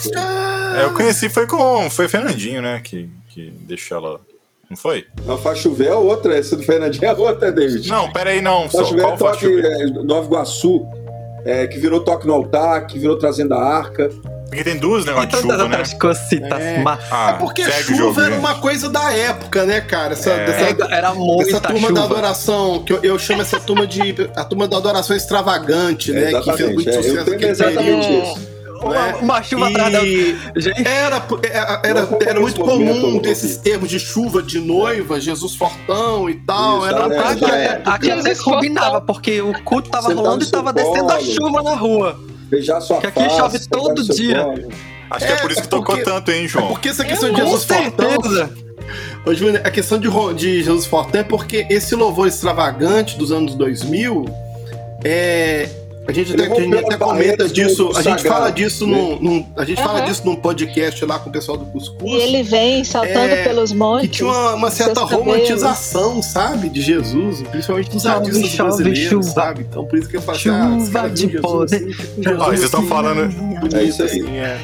<laughs> É, eu conheci foi com. Foi Fernandinho, né? Que, que deixou ela. Não foi? Não, Faz Chover é outra. Essa do Fernandinho é outra, David. Não, pera aí, não. Só, Faz Chover qual é faz toque chover? é, Nova Iguaçu, é, que virou Toque no Altar, que virou Trazendo a Arca. Porque tem duas negócios de chuva, né? cositas. É. Ah, É porque o jogo, chuva era gente. uma coisa da época, né, cara? Essa, É. dessa- Era muita Essa turma chuva. da adoração, que eu, eu chamo essa turma de. A turma da adoração extravagante, né? que fez muito é, eu sucesso tenho naquele exatamente período. isso. Uma, uma chuva atrás da. E Gente, era, era, era, era muito comum desses termos de chuva de noiva, Jesus Fortão e tal. Isso, era é, pra já é. aqui até Jesus combinava, Fortão. porque o culto tava Sentar rolando e tava seu descendo a colo. chuva na rua. Beijar sua Que aqui face, chove todo dia. colo. Acho que é por isso que tocou porque- tanto, hein, É João? porque essa questão de Com Jesus Fortão. certeza. Ô, Júnior, a questão de, de Jesus Fortão é porque esse louvor extravagante dos anos 2000 é. A gente até, a gente até comenta disso, a gente sagrado, fala disso né? num, num- a gente fala Aham. disso num podcast lá com o pessoal do Cuscuz. E ele vem saltando É, pelos que montes. tinha uma, uma certa romantização, sabe, de Jesus, principalmente dos artistas chove, brasileiros, chuva. sabe? Então por isso que eu falo assim, ah, Chuva de Jesus, poder. tipo, Jesus, Ó, vocês estão falando. É isso aí. assim, é.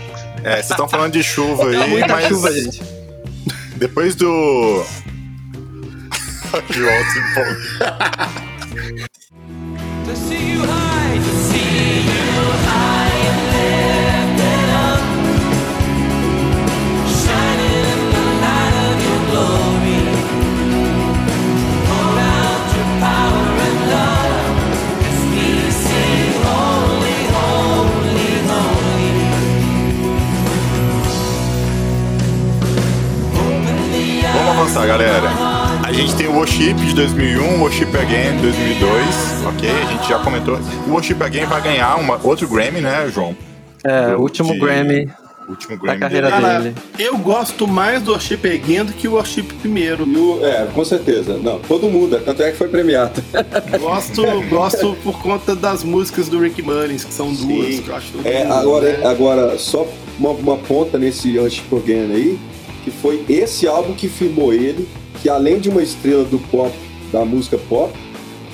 É, vocês estão falando de chuva aí, Tá muita mas chuva, gente. depois do. <laughs> João se empolga. To see you high, to see Worship de 2001, Worship Again de 2002, ok? A gente já comentou. O Worship Again vai ganhar uma, outro Grammy, né, João? É, Do- o último de- Grammy Último da Grammy carreira dele. Cara, dele. eu gosto mais do Worship Again do que o Worship primeiro. E o- é, com certeza. Não, todo mundo. Tanto é que foi premiado. <laughs> Gosto, gosto por conta das músicas do Rick Mullins, que são duas, Sim. que eu acho É, lindo, agora, né? agora, só uma, uma ponta nesse Rush Again aí, que foi esse álbum que firmou ele, que além de uma estrela do pop, da música pop,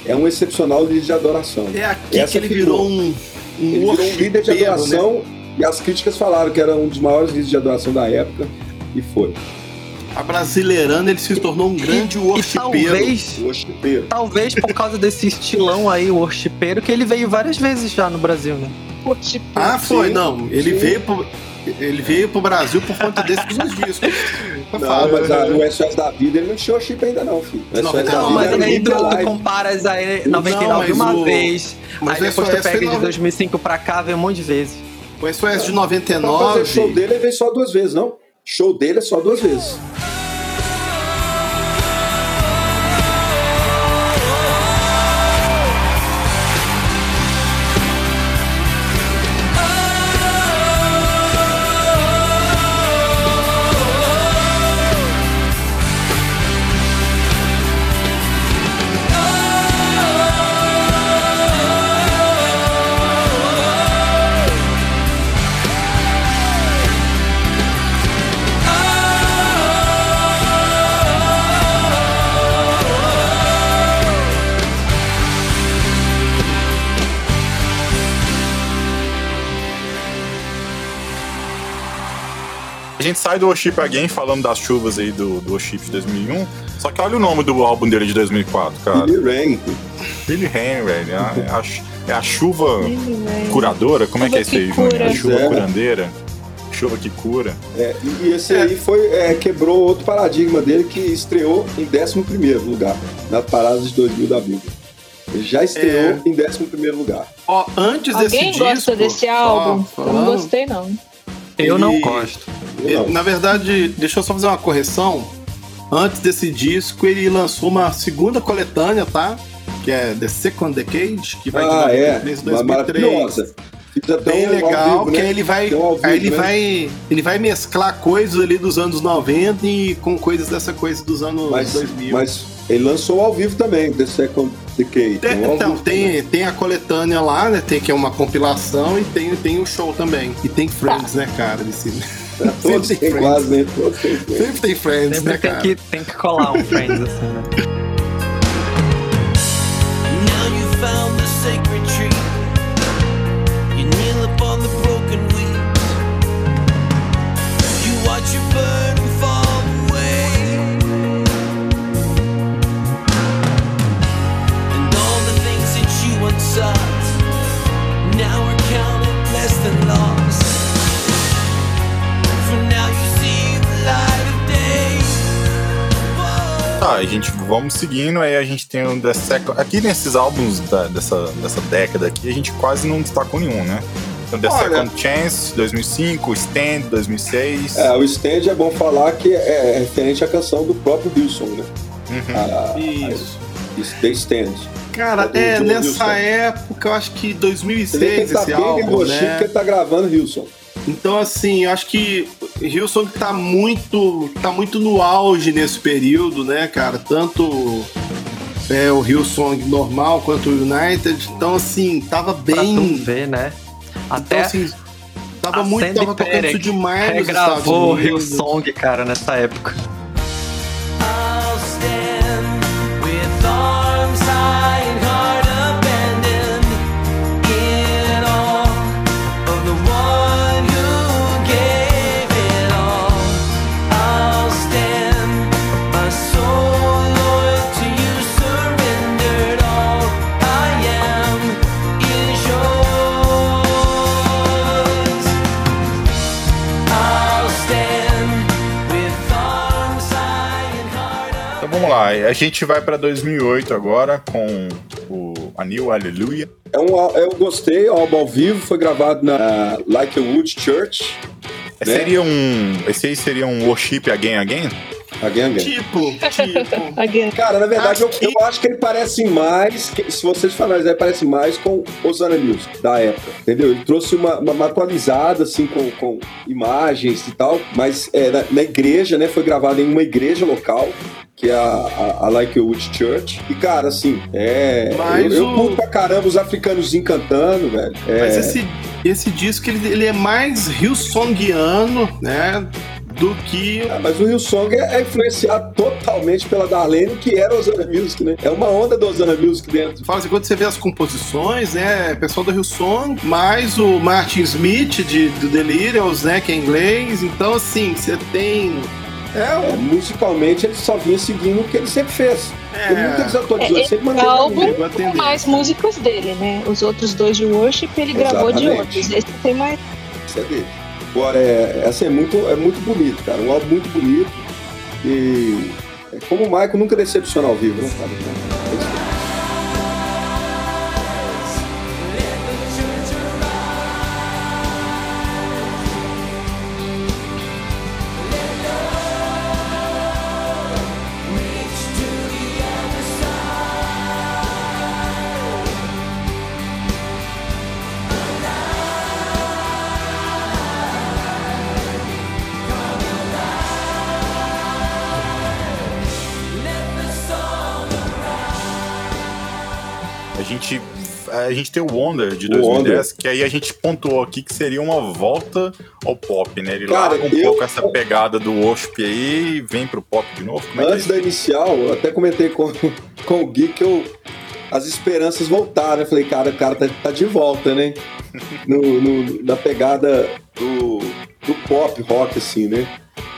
é um excepcional líder de adoração. É aqui Essa que ele figurou. virou um, um Ele virou um líder de worshipeiro, adoração né? e as críticas falaram que era um dos maiores líderes de adoração da época e foi. A brasileirando, ele se tornou um grande E worshipeiro. talvez, talvez por causa desse estilão aí, o worshipeiro, que ele veio várias vezes já no Brasil, né? Ah, foi, Sim, não. Ele sim. veio pro. Ele veio pro Brasil por conta desses dois discos. <laughs> Não, fácil. mas a, o SOS da vida ele não tinha worship ainda não, filho. O Não, SOS da não, Não, vida mas era aí um tu, tu comparas aí 99 mas uma o- vez, mas aí o depois tu SOS pega de nove- 2005 pra cá, vem um monte de vezes. O SOS de Pra fazer 99. show dele ele veio só duas vezes, não? Show dele é só duas vezes. Gente sai do Worship Again falando das chuvas aí do, do Worship de 2001. Só que olha o nome do álbum dele de 2004, cara. Billy Rain. Billy Rain, velho. É a, é a é a chuva Curador. curadora? Como é que é isso Chuva aí, Júnior? cura. A chuva É. curandeira? Chuva que cura. É, e e esse aí foi, é, quebrou outro paradigma dele que estreou em 11º lugar nas paradas de 2000 da Bíblia. Ele já estreou É. em 11º lugar. Ó, antes Alguém desse gosta disco. desse só álbum? Eu não gostei, não. Eu não gosto. Eu não. Na verdade, deixa eu só fazer uma correção. Antes desse disco, ele lançou uma segunda coletânea, tá? Que é The Second Decade, que vai Ah, de é. 93 Uma 2003. maravilhosa. Fiz até Bem legal, vivo, que né? aí ele vai, vivo, aí ele né? vai, ele vai mesclar coisas ali dos anos 90 e com coisas dessa coisa dos anos Mas, 2000. mas ele lançou ao vivo também, The Second Tem- então, tem, tem a coletânea lá, né? Tem que é uma compilação e tem, tem o show também. E tem Friends, né, cara? Desse... também. Todos <laughs> tem quase, né? Todos Friends. Sempre tem Friends, Sempre né, tem cara? que, tem que colar um Friends, assim, né? <laughs> a gente vamos seguindo, aí a gente tem o The Second. Aqui nesses álbuns da- dessa, dessa década aqui, a gente quase não destacou nenhum, né? Então, The Olha. Second Chance, 2005, Stand, 2006. É, o stand é bom falar que é referente à canção do próprio Wilson, né? Uhum. A, Isso. a, The Stand. Cara, é, John nessa Wilson. época, eu acho que Você vê que 2006 ele tá esse bem álbum, né? ele tá gravando Wilson. Então, assim, eu acho que Hilson tá muito, tá muito no auge nesse período, né, cara? Tanto é, o Hillsong normal quanto o United. Então, assim, tava Pra tu bem. ver, né? Então, Até assim, tava a muito, Sandy tava tocando isso demais regravou o. Hillsong, cara, nessa época. I'll stand with arms high lá, a gente vai pra 2008 agora com o A New Hallelujah. É um, eu gostei, o álbum ao vivo foi gravado na Like a Wood Church. Seria um. Esse aí seria um Worship Again Again? Again, again. Tipo, tipo. <laughs> Again. Cara, na verdade, eu, eu acho que ele parece mais, que- se vocês falarem, ele parece mais com Osana Music da época, entendeu? Ele trouxe uma, uma, uma atualizada, assim, com, com imagens e tal, mas é, na, na igreja, né? Foi gravado em uma igreja local, que é a, a, a Like Wood Church. E, cara, assim, é. Mas eu, eu o- curto pra caramba os africanos cantando, velho. É, Mas esse, esse disco, ele, ele é mais Hillsongiano, né? Do que Ah, mas o Hillsong é, é influenciado totalmente pela Darlene, que era Osana Music, né? É uma onda do Osana Music dentro. Fala assim, quando você vê as composições, né? Pessoal do Hillsong, mais o Martin Smith de, do Delirious, né? Que é inglês. Então, assim, você tem. É, É, musicalmente ele só vinha seguindo o que ele sempre fez. É. Ele nunca desatualizou, É, ele sempre manteve álbum com mais músicas dele, né? Os outros dois de Worship ele gravou de Exatamente. outros. Esse tem mais. Isso é dele. Agora, é, é, assim, é, muito, é muito bonito, cara. Um álbum muito bonito. E é, como o Michael nunca decepciona ao vivo, né, cara? A gente tem o Wonder de O 2010, que aí a gente pontuou aqui que seria uma volta ao pop, né? Ele Cara, larga um eu- pouco essa pegada do worship aí e vem pro pop de novo. Como é é Antes isso? da inicial, eu até comentei com, <laughs> com o Gui que eu, as esperanças voltaram. Eu falei, cara, o cara tá, tá de volta, né? <laughs> No, no- na pegada do, do pop rock, assim, né?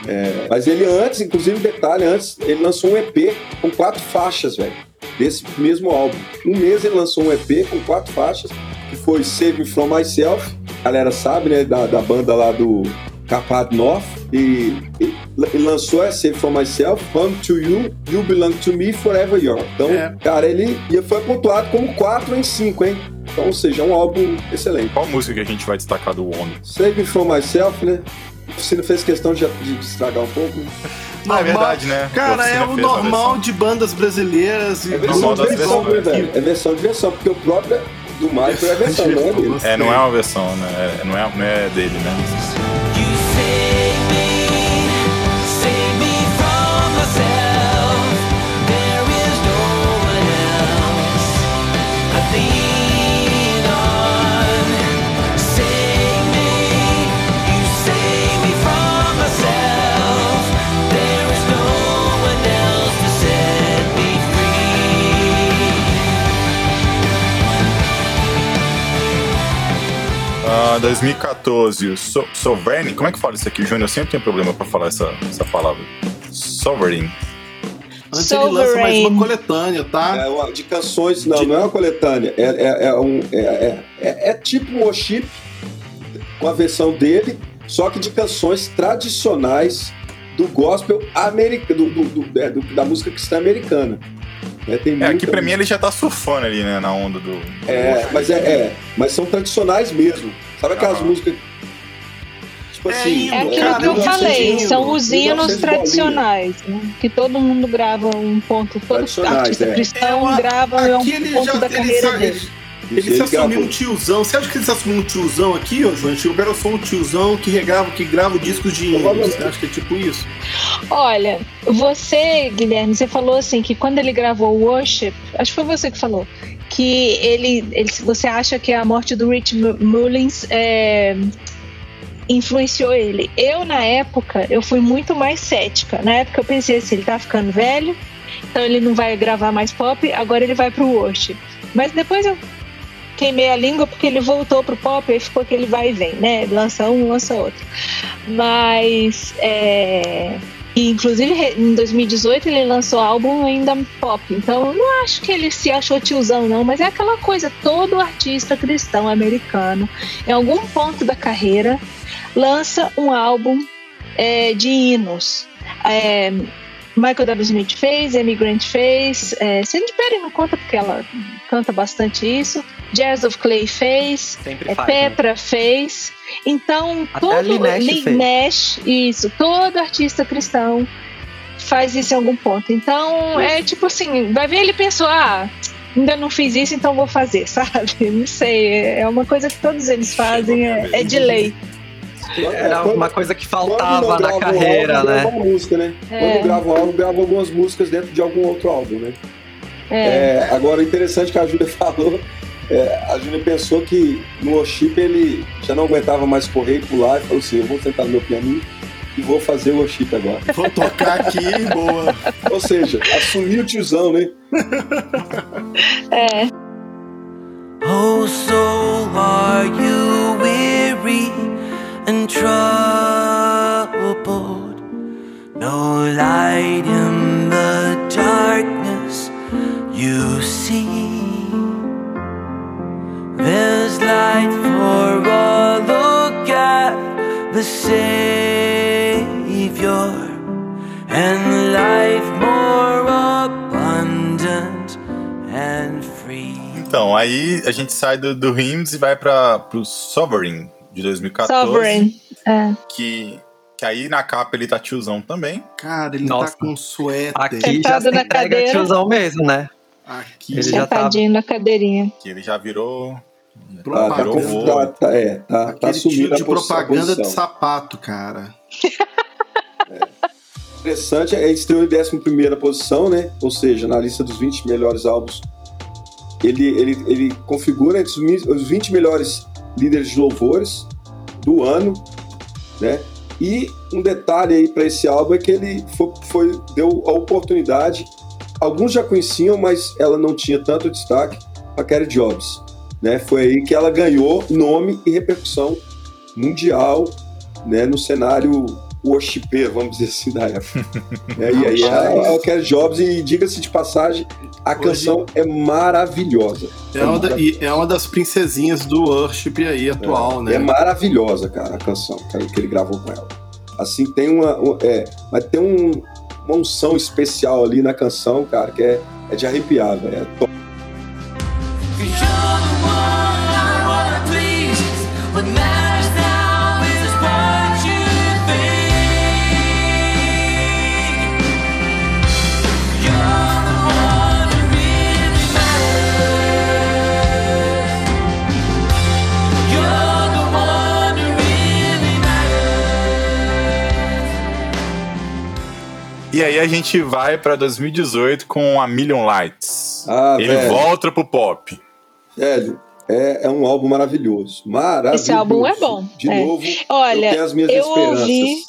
É, mas ele antes, inclusive detalhe, antes ele lançou um EP com quatro faixas, velho. Desse mesmo álbum. Um mês ele lançou um EP com quatro faixas, que foi Save Me From Myself. A galera sabe, né? Da, da banda lá do Carpath North. E, e ele lançou essa Save From Myself, Home to You, You Belong to Me, Forever Young. Então, É. cara, ele e foi pontuado como 4 em 5, hein? Então, ou seja, é um álbum excelente. Qual música que a gente vai destacar do Wonder? Save Me From Myself, né? Você não fez questão de, de estragar um pouco? né? <laughs> Ah, é verdade, né? Cara, é o normal de bandas brasileiras e É Normal versão de versão, né? É versão de versão, porque o próprio do Michael é <laughs> versão, não é dele. É, não é uma versão, né? É- não, é, não é dele, né? Ah, 2014, o so Sovereign. Como é que fala isso aqui, Júnior? Eu sempre tenho problema pra falar essa, essa palavra. Sovereign. Antes ele lança mais Sovereign. uma coletânea, tá? É uma, de canções, não, não é uma coletânea. É, é, é um, é, é, é, é tipo um worship com a versão dele, só que de canções tradicionais do gospel americano, do, do- do- é, do- da música cristã americana. É, tem É, aqui pra mim ele já tá surfando ali, né? Na onda do. É, mas é, é, mas são tradicionais mesmo. Sabe aquelas Ah. músicas. Tipo É assim. É aquilo que eu falei, são os hinos 1900 tradicionais, né? que todo mundo grava um ponto, todo artista é. cristão É, grava um Aqui ele ponto já da carreira sa- dele. ele, ele se assumiu gravou. um tiozão. Você acha que ele se assumiu um tiozão aqui, ô João? Tipo, eu sou um tiozão que regrava, que grava discos de hinos. Provavelmente. Você acha que é tipo isso? Olha, você, Guilherme, você falou assim que quando ele gravou o Worship, acho que foi você que falou, que ele, ele você acha que a morte do Rich Mu- Mullins é, influenciou ele. Eu, na época, eu fui muito mais cética. Na época eu pensei assim, ele tá ficando velho, então ele não vai gravar mais pop, agora ele vai pro Worship. Mas depois eu queimei a língua porque ele voltou pro pop, aí ficou aquele vai e vem, né? Lança um, lança outro. Mas, é... e, inclusive, em 2018 ele lançou álbum ainda pop. Então, eu não acho que ele se achou tiozão, não. Mas é aquela coisa, todo artista cristão americano, em algum ponto da carreira, lança um álbum é, de hinos. É, Michael W. Smith fez, Amy Grant fez, é, Sandy Perry não conta porque ela canta bastante isso. Jazz of Clay fez, é, faz. né? Petra fez. Então, Até todo fez. Nash, isso, todo artista cristão faz isso em algum ponto. Então, é tipo assim, vai ver ele pensou, ah, ainda não fiz isso, então vou fazer, <laughs> sabe? Não sei, é uma coisa que todos eles fazem, é, é de lei. Era Quando- uma coisa que faltava na um carreira, álbum, né? música, né? É. Quando grava um álbum, grava algumas músicas dentro de algum outro álbum, né? É. É, agora, interessante que a Júlia <laughs> falou, é, a Júlia pensou que no worship ele já não aguentava mais correr e pular e falou assim, eu vou sentar no meu pianinho e vou fazer o worship agora. Vou tocar aqui, <laughs> boa. Ou seja, assumiu o tiozão, né? É. Oh, soul, are you weary and troubled? No light in the darkness you There's light for all look at the Savior and life more abundant and free. Então, aí a gente sai do, do Hymns e vai para pro Sovereign de 2014. Sovereign. É. Que, que aí na capa ele tá tiozão também. Cara, ele Nossa. tá com suéter. Aqui já se na entrega cadeira. tiozão mesmo, né? Aqui. Ele já tá- Sentadinho na cadeirinha. Que ele já virou. Tá, tá, Propaganda. virou tá, tá, é, tá, tá Aquele assumindo tio a de a propaganda de sapato, cara. Interessante, é estreou em 11 posição, né? Ou seja, na lista dos 20 melhores álbuns. Ele, ele, ele configura entre os mi- os 20 melhores líderes de louvores do ano, né? E um detalhe aí para esse álbum é que ele foi, foi- deu a oportunidade. Alguns já conheciam, mas ela não tinha tanto destaque para Kerry Jobs, né? Foi aí que ela ganhou nome e repercussão mundial, né? No cenário worshiper, vamos dizer assim, da época. <laughs> É, e aí é o Kerry Jobs, e diga-se de passagem, a Hoje- canção é maravilhosa. É uma, da- e é uma das princesinhas do worship aí atual, né? É maravilhosa, cara, a canção cara, que ele gravou com ela. Assim, tem uma. um- é, mas tem um- uma unção especial ali na canção, cara, que é, é de arrepiar, velho. É top. A gente vai pra 2018 com a Million Lights. Ah, ele velho. volta pro pop. Velho, é, é um álbum maravilhoso. Maravilhoso. Esse álbum é bom, De é. novo, eu Olha, tenho as minhas eu esperanças. ouvi-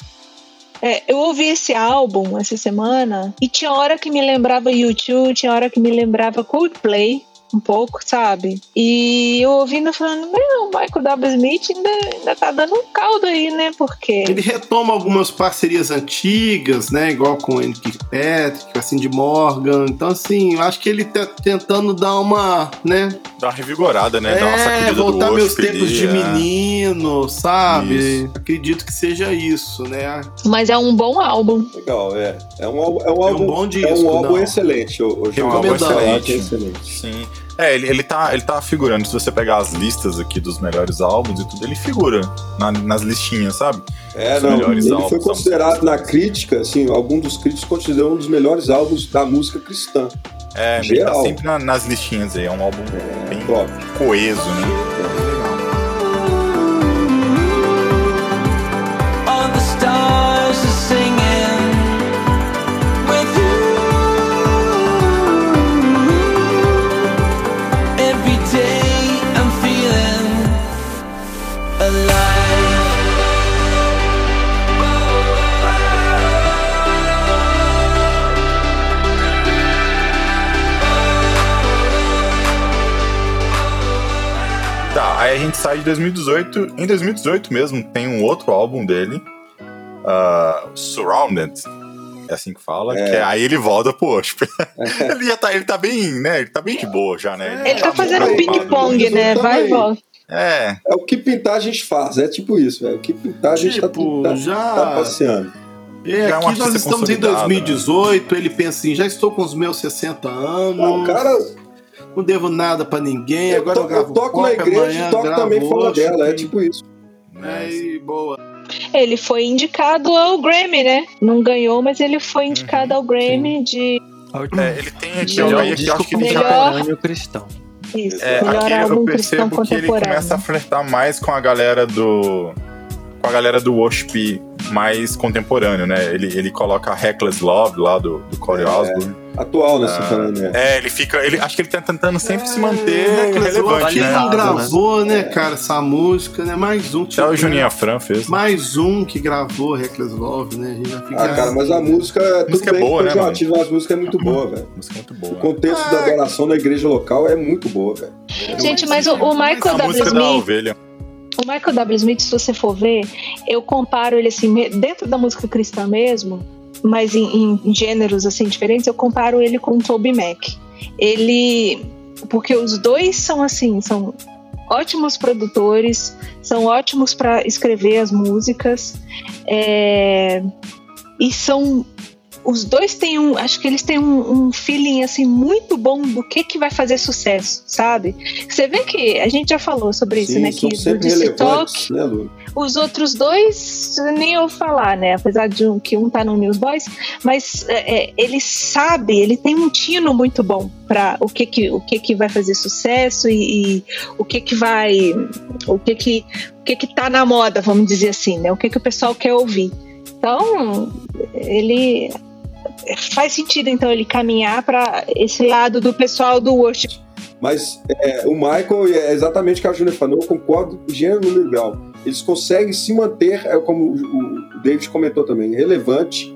É, eu ouvi esse álbum essa semana e tinha hora que me lembrava YouTube, tinha hora que me lembrava Coldplay, um pouco, sabe? E eu ouvindo falando, meu, o Michael W. Smith ainda, ainda tá dando um caldo aí, né? Porque. Ele retoma algumas parcerias antigas, né? Igual com o Andy Kirkpatrick, com a Cindy Morgan. Então, assim, eu acho que ele tá tentando dar uma, né? Dá uma revigorada, né? Dá uma é, sacudida voltar do meus tempos ali, de é. menino, sabe? Isso. Acredito que seja isso, né? Mas é um bom álbum. Legal, é. É um álbum, é um É um álbum, bom é disco, um álbum não. excelente. O, o É um álbum Recomendado. excelente. É excelente. Sim. É, ele, ele, tá, ele tá figurando. Se você pegar as listas aqui dos melhores álbuns e tudo, ele figura na- nas listinhas, sabe? É, Os não, melhores ele álbuns foi considerado na crítica, assim, algum dos críticos considerou um dos melhores álbuns da música cristã. É, ele Geral. tá sempre na- nas listinhas aí. É um álbum bem Top. coeso, né? All gente sai de 2018. Em 2018 mesmo, tem um outro álbum dele, ah, Surrounded. É assim que fala. Que é- aí ele volta pro worship. <laughs> ele já tá, ele tá bem, né? Ele tá bem de boa já, né? Ele tá muito fazendo preocupado. ping-pong, né? Vai e volta. É, É o que pintar a gente faz, é tipo isso, velho. O que pintar a gente Tipo, tá, tá, já- tá passeando. É, Já é aqui nós estamos em consolidado, 2018, ele pensa assim, já estou com os meus 60 anos, Não, cara, não devo nada pra ninguém, eu, agora to- eu gravo eu toco pop, na igreja amanhã e toco gravo também fora dela, é tipo isso. É, e boa. Ele foi indicado ao Grammy, né? Não ganhou, mas ele foi indicado ao Grammy de É, ele tem aqui, Melhor ó, aí aqui, eu acho que ele já Melhor- cristão. isso, É, melhor aqui eu percebo que ele começa a flertar mais com a galera do. Com a galera do worship mais contemporâneo, né? Ele, ele coloca a Reckless Love lá do, do Corey É. Osborne. Atual, né? Você Ah, falando, né? É, ele fica. Ele, acho que ele tá tentando sempre se manter Reckless Love, relevante, Ele né? não Validado, gravou, né, cara, essa música, né? Mais um. Até o Juninho Afran fez. Mais um que gravou Reckless Love, né? A gente já fica... Ah, cara, mas a música, tudo música é bem boa, né, mas a música é muito boa, velho. Música muito O boa. contexto da adoração da igreja local é muito boa, velho. Gente, mas o, o Michael A W. música da Smith, ovelha. O Michael W. Smith, se você for ver, eu comparo ele assim, dentro da música cristã mesmo, mas em, em gêneros assim diferentes, eu comparo ele com o Toby Mac. Ele. Porque os dois são assim, são ótimos produtores, são ótimos para escrever as músicas, é, e são. Os dois têm um. Acho que eles têm um, um feeling assim muito bom do que, que vai fazer sucesso, sabe? Você vê que a gente já falou sobre isso, Sim, né? são Que do Talk, né, Lu? os outros dois, nem eu falar, né? Apesar de um, que um tá no Newsboys, mas é, é, ele sabe, ele tem um tino muito bom para o que que o que que vai fazer sucesso e, e o que que vai, o que que o que que tá na moda, vamos dizer assim, né? O que que o pessoal quer ouvir. Então, ele faz sentido então ele caminhar para esse lado do pessoal do worship. Mas é, o Michael, é exatamente o que a Júlia falou, eu concordo com o gênero grau. Eles conseguem se manter, é, como o, David comentou também, relevante,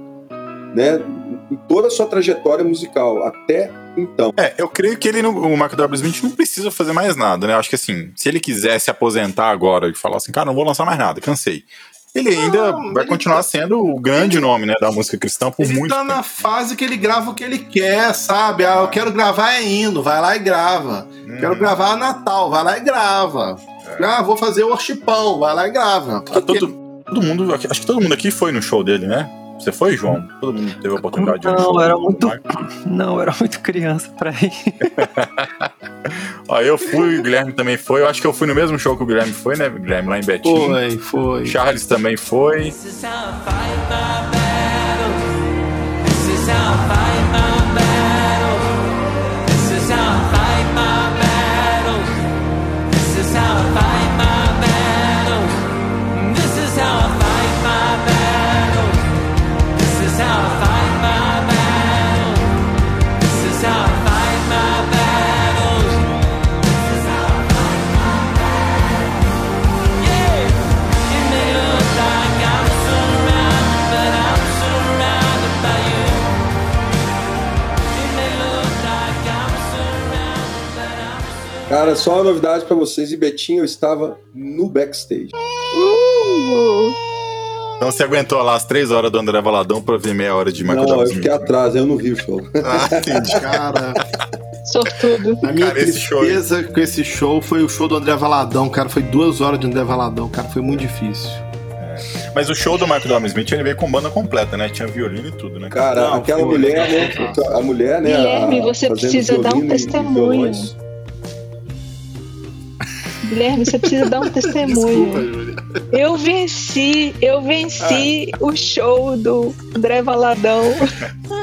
né? Em toda a sua trajetória musical, até então. É, eu creio que ele, não- o Michael W. Smith não precisa fazer mais nada, né? Eu acho que assim, se ele quiser se aposentar agora e falar assim, cara, não vou lançar mais nada, cansei. Ele ainda Não, vai ele continuar tá- sendo o grande nome, né, da música cristã por Ele muito tá tempo. na fase que ele grava o que ele quer, sabe? Ah, eu quero gravar é hino, vai lá e grava. Hum. Quero gravar Natal, vai lá e grava. Ah, vou fazer o worshipão, vai lá e grava. Ah, todo, todo mundo, acho que todo mundo aqui foi no show dele, né? Você foi, João? Todo mundo teve a oportunidade de ir no Não, era muito-? <laughs> Não, eu era muito criança pra ir. <laughs> Ó, eu fui, o Guilherme também foi. Eu acho que eu fui no mesmo show que o Guilherme foi, né, Guilherme? Lá em Betim. Foi, foi. Charles também foi. This is how I fight my Cara, só uma novidade pra vocês, e Betinho, eu estava no backstage. Então você aguentou lá as três horas do André Valadão pra ver meia hora de Michael não, eu W. fiquei atrás, eu não vi o show. Ah, entendi. Cara, Sortudo. a minha Cara, esse tristeza com esse show foi o show do André Valadão, cara. Foi duas horas de André Valadão, cara. Foi muito difícil. Mas o show do Michael W. Smith ele veio com banda completa, né? Tinha violino e tudo, né? Cara, Não, aquela foi. mulher, né? A mulher, né? Guilherme, você precisa dar um testemunho. Guilherme, você precisa dar um <laughs> testemunho. Desculpa, Júlia. Eu venci, eu venci o show do André Valadão. <laughs>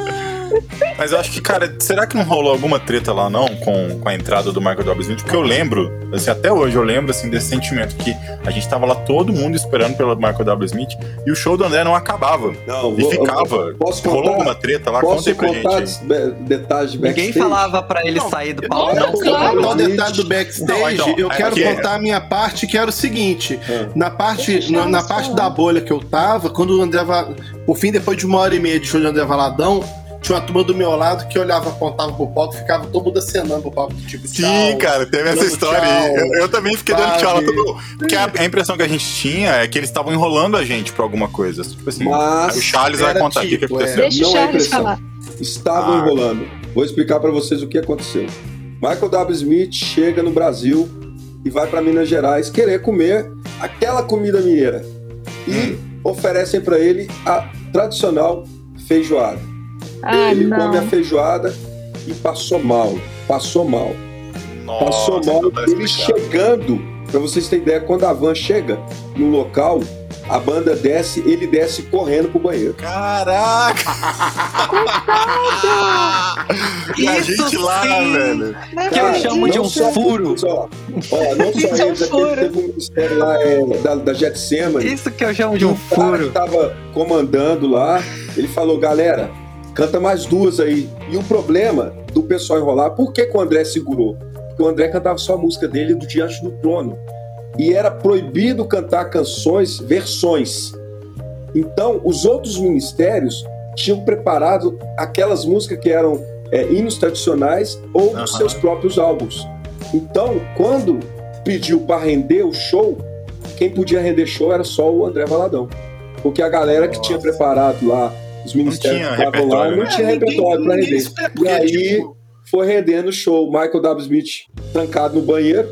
Mas eu acho que, cara, será que não rolou alguma treta lá, não, com, com a entrada do Michael W. Smith? Porque eu lembro, assim, até hoje eu lembro, assim, desse sentimento que a gente tava lá todo mundo esperando pelo Michael W. Smith e o show do André não acabava. Não, E vou- ficava. Posso Rolou contar? alguma treta lá? Conta Posso aí pra contar gente. des- be- detalhes de backstage? Ninguém falava pra ele sair do palco, Não, não. claro. Não, o detalhe do backstage, Não, então, eu é quero que- contar a minha parte, que era o seguinte. Ah. Na parte, na, na parte da bolha que eu tava, quando o André. Por fim, depois de uma hora e meia de show de André Valadão, tinha uma turma do meu lado que olhava, apontava pro palco e ficava todo mundo acenando pro palco, tipo, Sim, tchau. cara, teve essa dando história tchau, aí. Eu, eu também fiquei dando sabe? tchau lá todo Porque a, a impressão que a gente tinha é que eles estavam enrolando a gente pra alguma coisa. Tipo assim, Mas o Charles vai contar aqui o que tipo, aconteceu. Deixa Não o é Charles impressão. falar. estavam Ah. enrolando. Vou explicar para vocês o que aconteceu. Michael W. Smith chega no Brasil e vai para Minas Gerais querer comer aquela comida mineira. E Hum. oferecem para ele a tradicional feijoada. Ah, ele não. come a feijoada e passou mal. Passou mal. passou Nossa, mal. então tá ele chegando, para vocês terem ideia, quando a van chega no local, a banda desce, ele desce correndo pro banheiro. Caraca! e a Isso gente lá, sim. velho. Que eu chamo de um só- furo. Só, ó, não só Isso é um ele, daquele- furo. teve um ministério lá é, da, da Getsemane. Isso que eu chamo de um o cara que furo. tava comandando lá, ele falou, galera, canta mais duas aí. E o problema do pessoal enrolar, por que, que o André segurou? Porque o André cantava só a música dele do Diante do Trono. E era proibido cantar canções, versões. Então, os outros ministérios tinham preparado aquelas músicas que eram é, hinos tradicionais ou dos Aham. seus próprios álbuns. Então, quando pediu para render o show, quem podia render show era só o André Valadão. Porque a galera que tinha preparado lá, os ministérios tinha que estavam lá, repertório, não né? tinha repertório para render. espera, E aí tipo, foi rendendo o show. Michael W. Smith trancado no banheiro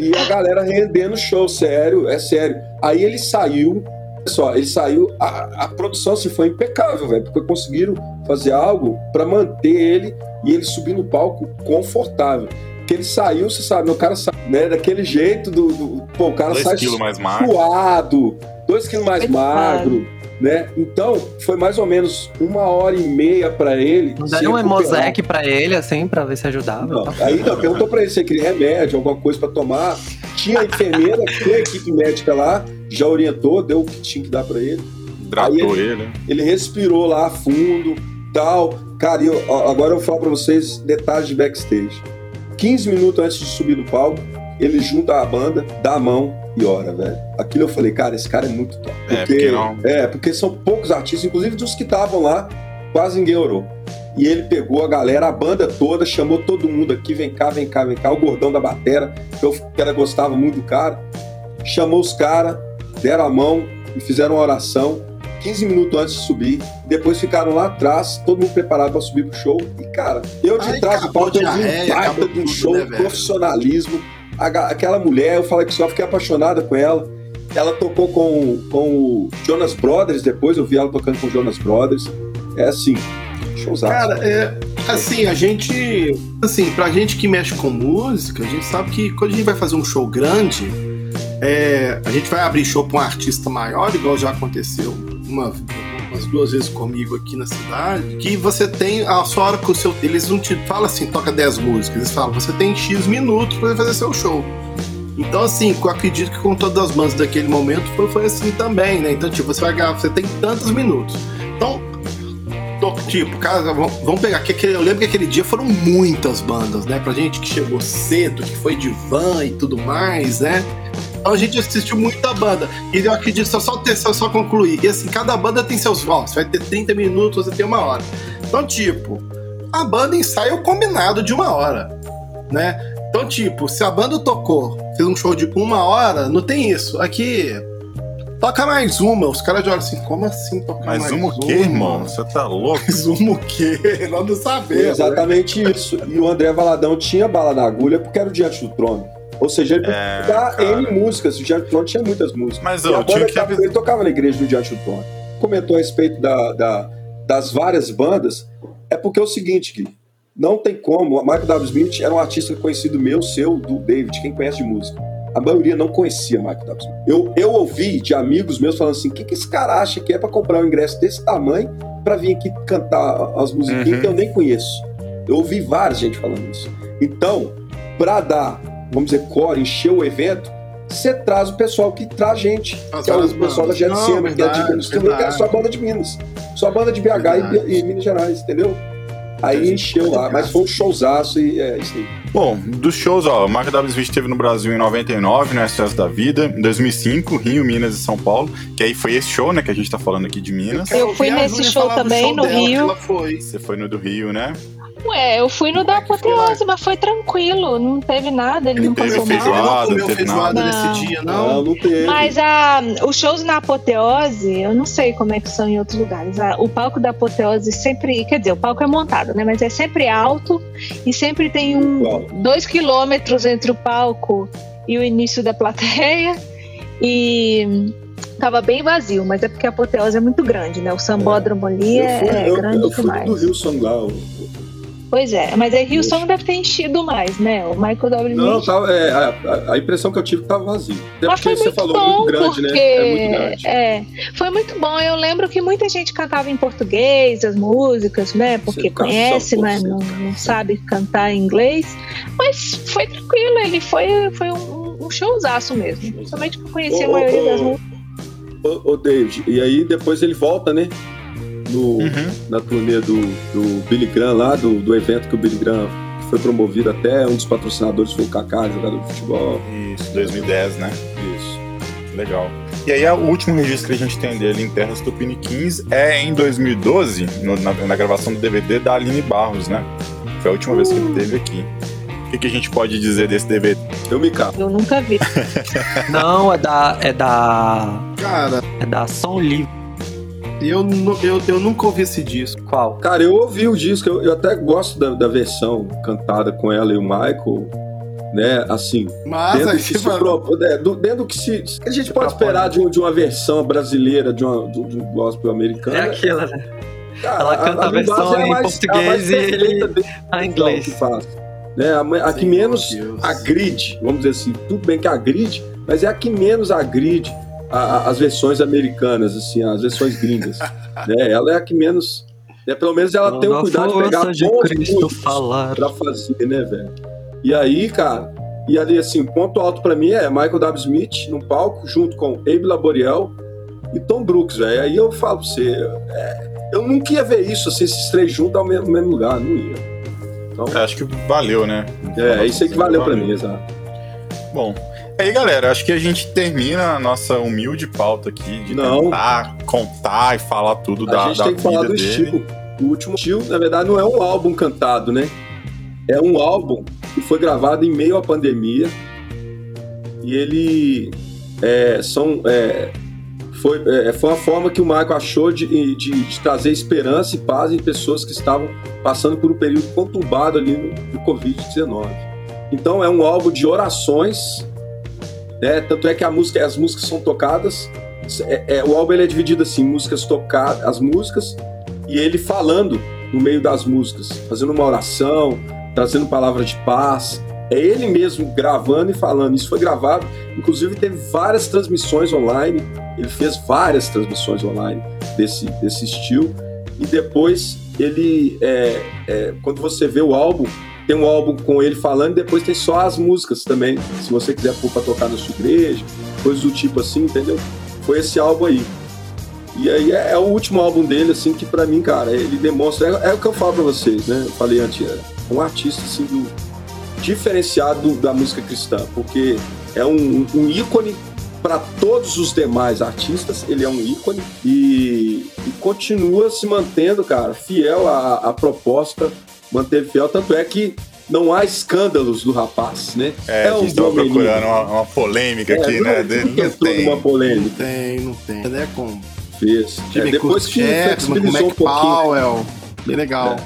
e a galera rendendo o show, sério, é sério. Aí ele saiu, olha só, ele saiu, a, a produção assim, foi impecável, velho, porque conseguiram fazer algo para manter ele e ele subir no palco confortável. Porque ele saiu, você sabe, o cara sai, né, daquele jeito do, do- pô, o cara Dois sai quilos mais magro. suado, dois quilos mais magro, né? Então, foi mais ou menos uma hora e meia para ele. Deram um. Hemosec pra ele, assim, pra ver se ajudava. Não, aí não, perguntou pra ele se ele queria remédio, alguma coisa pra tomar. Tinha a enfermeira, <laughs> tinha a equipe médica lá, já orientou, deu o que tinha que dar pra ele. Hidratou Aí ele. Ele respirou lá fundo, tal. Cara, eu, agora eu vou falar pra vocês detalhes de backstage. 15 minutos antes de subir no palco, ele junta a banda, dá a mão e ora, velho. Aquilo eu falei, cara, esse cara é muito top. É, porque não- é, porque são poucos artistas, inclusive dos que estavam lá, quase ninguém orou. E ele pegou a galera, a banda toda, chamou todo mundo aqui, vem cá, vem cá, vem cá, o gordão da batera, que eu que era, gostava muito do cara. Chamou os caras, deram a mão e fizeram uma oração. 15 minutos antes de subir, depois ficaram lá atrás, todo mundo preparado para subir pro show. E, cara, eu de Ai, trás do palco, eu vi um baita de um show, né, velho? profissionalismo. Aquela mulher, eu falei que só fiquei apaixonada com ela. Ela tocou com, com o Jonas Brothers depois, eu vi ela tocando com o Jonas Brothers. É assim, showzaço. Cara, é. Assim, a gente. Assim, pra gente que mexe com música, a gente sabe que quando a gente vai fazer um show grande, é, a gente vai abrir show pra um artista maior, igual já aconteceu uma, umas duas vezes comigo aqui na cidade, que você tem a sua hora com o seu. Eles não te falam assim, toca 10 músicas, eles falam, você tem X minutos pra fazer seu show. Então, assim, eu acredito que com todas as bandas daquele momento foi, foi assim também, né? Então, tipo, você vai ganhar, você tem tantos minutos. Então, tipo, cara, vamos pegar que aquele, eu lembro que aquele dia foram muitas bandas, né? Pra gente que chegou cedo, que foi de van e tudo mais, né? Então a gente assistiu muita banda. E eu acredito, só, só, só, só concluir. E assim, cada banda tem seus. Você vai ter 30 minutos, você tem uma hora. Então, tipo, a banda ensaia o combinado de uma hora, né? Então, tipo, se a banda tocou, fez um show de uma hora, não tem isso. Aqui, toca mais uma. Os caras já olham assim, como assim tocar mais, Mas uma o quê, irmão? Você tá louco? Mais uma o quê? <laughs> Nós não sabemos. né? exatamente isso. E o André Valadão tinha bala na agulha porque era o Diante do Trono. Ou seja, ele É, cara. N músicas. O Diante do Trono tinha muitas músicas. Mas eu tinha banda que ele tocava na igreja do Diante do Trono. Comentou a respeito da, da- das várias bandas. É porque é o seguinte, Gui. Não tem como. A Michael W. Smith era um artista conhecido meu, seu, do David, quem conhece de música. A maioria não conhecia Michael W. Smith. Eu, eu ouvi de amigos meus falando assim: o que, que esse cara acha que é pra comprar um ingresso desse tamanho pra vir aqui cantar as musiquinhas Uhum. que eu nem conheço? Eu ouvi várias gente falando isso. Então, pra dar, vamos dizer, core, encher o evento, você traz o pessoal que traz gente. As que é o pessoal da. Jetsema, Não, que é de verdade, Minas, que é verdade. só a banda de Minas. Só a banda de BH Verdade. e, e Minas Gerais, entendeu? Aí encheu lá, mas foi um showzaço e é isso aí. Bom, dos shows, ó, o Marco W. Smith esteve no Brasil em 99, no SOS da Vida, em 2005, Rio, Minas e São Paulo, que aí foi esse show, né, que a gente tá falando aqui de Minas. Eu fui nesse show também, no dela, Rio. Você foi no do Rio, né? Ué, eu fui no da é apoteose, mas foi tranquilo, não teve nada, ele, Ele não passou feijoada, mal. Não comeu teve feijoada nada. nesse dia, Não, não. não teve. Mas a, os shows na apoteose, eu não sei como é que são em outros lugares. A- o palco da apoteose sempre, quer dizer, o palco é montado, né? Mas é sempre alto e sempre tem um Qual? dois quilômetros entre o palco e o início da plateia. E tava bem vazio, mas é porque a apoteose é muito grande, né? O sambódromo ali eu é, fui, é eu, grande eu fui demais. do Wilson lá. Pois é, mas aí Houston deve ter enchido mais, né? O Michael W. Não, tava, é, a, a- impressão que eu tive é que tava vazio. Até Mas foi você muito falou, bom, muito grande, porque né? É muito grande. é, foi muito bom. Eu lembro que muita gente cantava em português as músicas, né? Porque conhece, por não, não sabe cantar em inglês. Mas foi tranquilo, ele foi, foi um, um showzaço mesmo. Somente que eu conheci a maioria ô, das músicas. Ô, ô, David, e aí depois ele volta, né? No, Uhum. Na turnê do, do Billy Graham lá, do, do evento que o Billy Graham foi promovido até, um dos patrocinadores foi o Kaká, jogador de futebol. Isso, 2010, né? Isso. Legal. E aí, o último registro que a gente tem dele em Terras Tupiniquins é em 2012, no- na, na gravação do DVD da Aline Barros, né? Foi a última vez que ele esteve aqui. O que, que a gente pode dizer desse DVD? Eu me capo. Eu nunca vi. <laughs> Não, é da. É da. Cara, É da Som Livre. Eu, eu, eu nunca ouvi esse disco. Qual? Cara, eu ouvi o disco, eu, eu até gosto da, da versão cantada com ela e o Michael, né? Assim, Mas dentro, aí do que você se, fala, pro- é, do- dentro do que se. que a gente pode propõe. esperar de, um- de uma versão brasileira, de, uma, de, de um gospel americano. É aquela, né? Cara, ela canta a Aline versão Barros é em mais- português a mais e ele- A inglês. que faz. Né? A, a que Meu menos agride, vamos dizer assim, tudo bem que agride, mas é a que menos agride a- a- as versões americanas, assim, as versões gringas. <laughs> né? Ela é a que menos. né? Pelo menos ela tem o cuidado de pegar de bons Cristo músicos falar. pra fazer, né, velho? E aí, cara, e ali, assim, ponto alto pra mim é Michael W. Smith no palco, junto com Abe Laboriel e Tom Brooks, velho. Aí eu falo pra você, é, eu nunca ia ver isso, assim, esses três juntos ao mesmo, mesmo lugar, não ia. Então, É, acho que valeu, né? é, é isso aí que valeu pra mim, exato. Bom, aí galera, acho que a gente termina a nossa humilde pauta aqui de Não. tentar contar e falar tudo da, a gente da tem que falar do dele. estilo. O último estilo, na verdade, não é um álbum cantado, né? É um álbum que foi gravado em meio à pandemia. E ele é, são, é, foi, é, foi uma forma que o Michael achou de, de- de trazer esperança e paz em pessoas que estavam passando por um período conturbado ali no, no Covid-19. Então é um álbum de orações, né? Tanto é que música, as músicas são tocadas é, é, o álbum é dividido assim, músicas tocadas, as músicas e ele falando no meio das músicas, fazendo uma oração, trazendo palavras de paz. É ele mesmo gravando e falando. Isso foi gravado, inclusive teve várias transmissões online. Ele fez várias transmissões online desse, desse estilo. E depois ele, é, é, quando você vê o álbum, tem um álbum com ele falando, depois tem só as músicas também. Se você quiser pôr pra tocar na sua igreja, coisas do tipo assim, entendeu? Foi esse álbum aí. E aí é, é o último álbum dele, assim, que pra mim, cara, ele demonstra. É, é o que eu falo pra vocês, né? Eu falei antes, é um artista, assim, do, diferenciado da música cristã, porque é um, um ícone para todos os demais artistas, ele é um ícone e, e continua se mantendo, cara, fiel à, à proposta, manteve fiel, tanto é que não há escândalos do rapaz, né? É, a um bom procurando uma, uma polêmica aqui, É, né? não, Dele nunca não entrou tem. numa Não polêmica, tem, não tem. Né, com fez. É, depois que flexibilizou um pouquinho, Powell. Bem legal.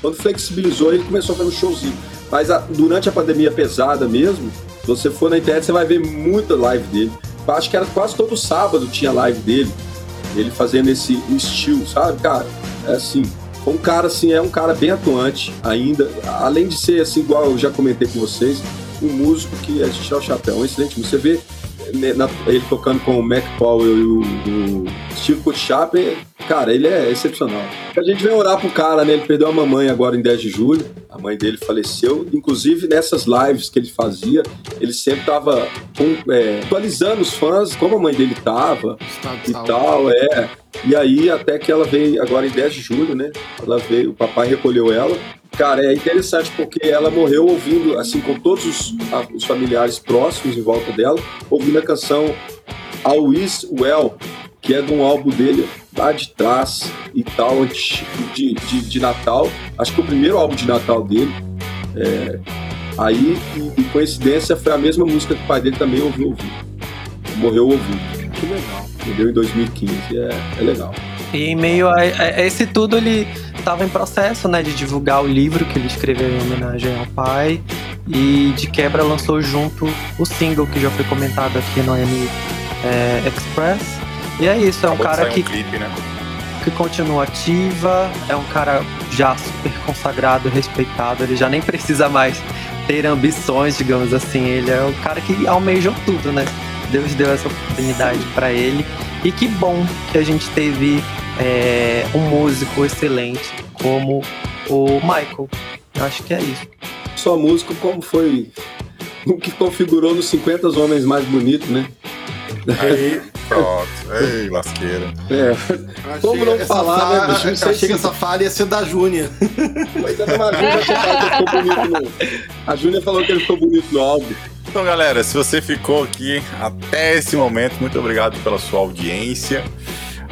Quando flexibilizou, ele começou a fazer um showzinho. Mas a- durante a pandemia pesada mesmo, se você for na internet, você vai ver muita live dele. Eu acho que era quase todo sábado tinha live dele. Ele fazendo esse estilo, sabe, cara? É assim, foi um cara assim, é um cara bem atuante ainda. Além de ser assim, igual eu já comentei com vocês, um músico que é de tirar o chapéu, um excelente músico. Você vê na- ele tocando com o Mac Powell e o, o Steve Chapman, cara, ele é excepcional. A gente vem orar pro cara, né? Ele perdeu a mamãe agora em 10 de julho. A mãe dele faleceu. Inclusive, nessas lives que ele fazia, ele sempre tava com- é, atualizando os fãs como a mãe dele tava Estado e tal, é. E aí, até que ela veio agora em 10 de julho, né? Ela veio, o papai recolheu ela. Cara, é interessante porque ela morreu ouvindo, assim, com todos os, os familiares próximos em volta dela, ouvindo a canção Always Well, que é de um álbum dele lá de trás e tal, anti- de, de, de Natal. Acho que o primeiro álbum de Natal dele. É, aí, e, e coincidência, foi a mesma música que o pai dele também ouviu ouvindo. Morreu ouvindo. Que legal. Entendeu? Em 2015. É, é legal. E em meio a, a esse tudo, ele estava em processo, né, de divulgar o livro que ele escreveu em homenagem ao pai. E de quebra lançou junto o single que já foi comentado aqui no M é, Express. E é isso, é um Acabou cara que um clipe, né? que continua ativa, é um cara já super consagrado, respeitado, ele já nem precisa mais ter ambições, digamos assim. Ele é o cara que almejou tudo, né? Deus deu essa oportunidade para ele. E que bom que a gente teve é, um músico excelente como o Michael. Eu acho que é isso. Só músico, como foi o que configurou nos 50 homens mais bonitos, né? Aí, pronto. Ei, lasqueira. É. Como não essa falar, né, bicho? Não sei Achei que se- essa falha ia ser da Júnior. <laughs> Mas a ficou bonito no... A Júlia falou que ele ficou bonito no álbum. Então, galera, se você ficou aqui até esse momento, muito obrigado pela sua audiência.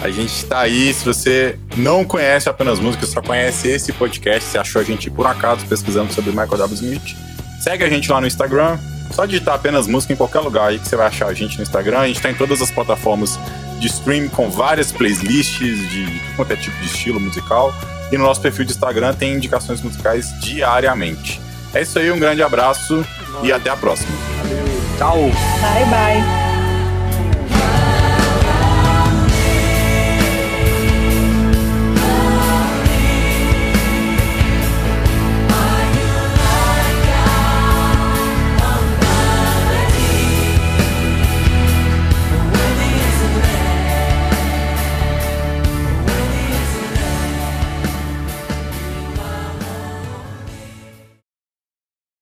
A gente está aí. Se você não conhece apenas música, só conhece esse podcast, você achou a gente por acaso pesquisando sobre Michael W. Smith, segue a gente lá no Instagram. Só digitar apenas música em qualquer lugar aí que você vai achar a gente no Instagram. A gente está em todas as plataformas de stream com várias playlists de quanto é tipo de estilo musical. E no nosso perfil de Instagram tem indicações musicais diariamente. É isso aí, um grande abraço e até a próxima. Tchau! Bye, bye.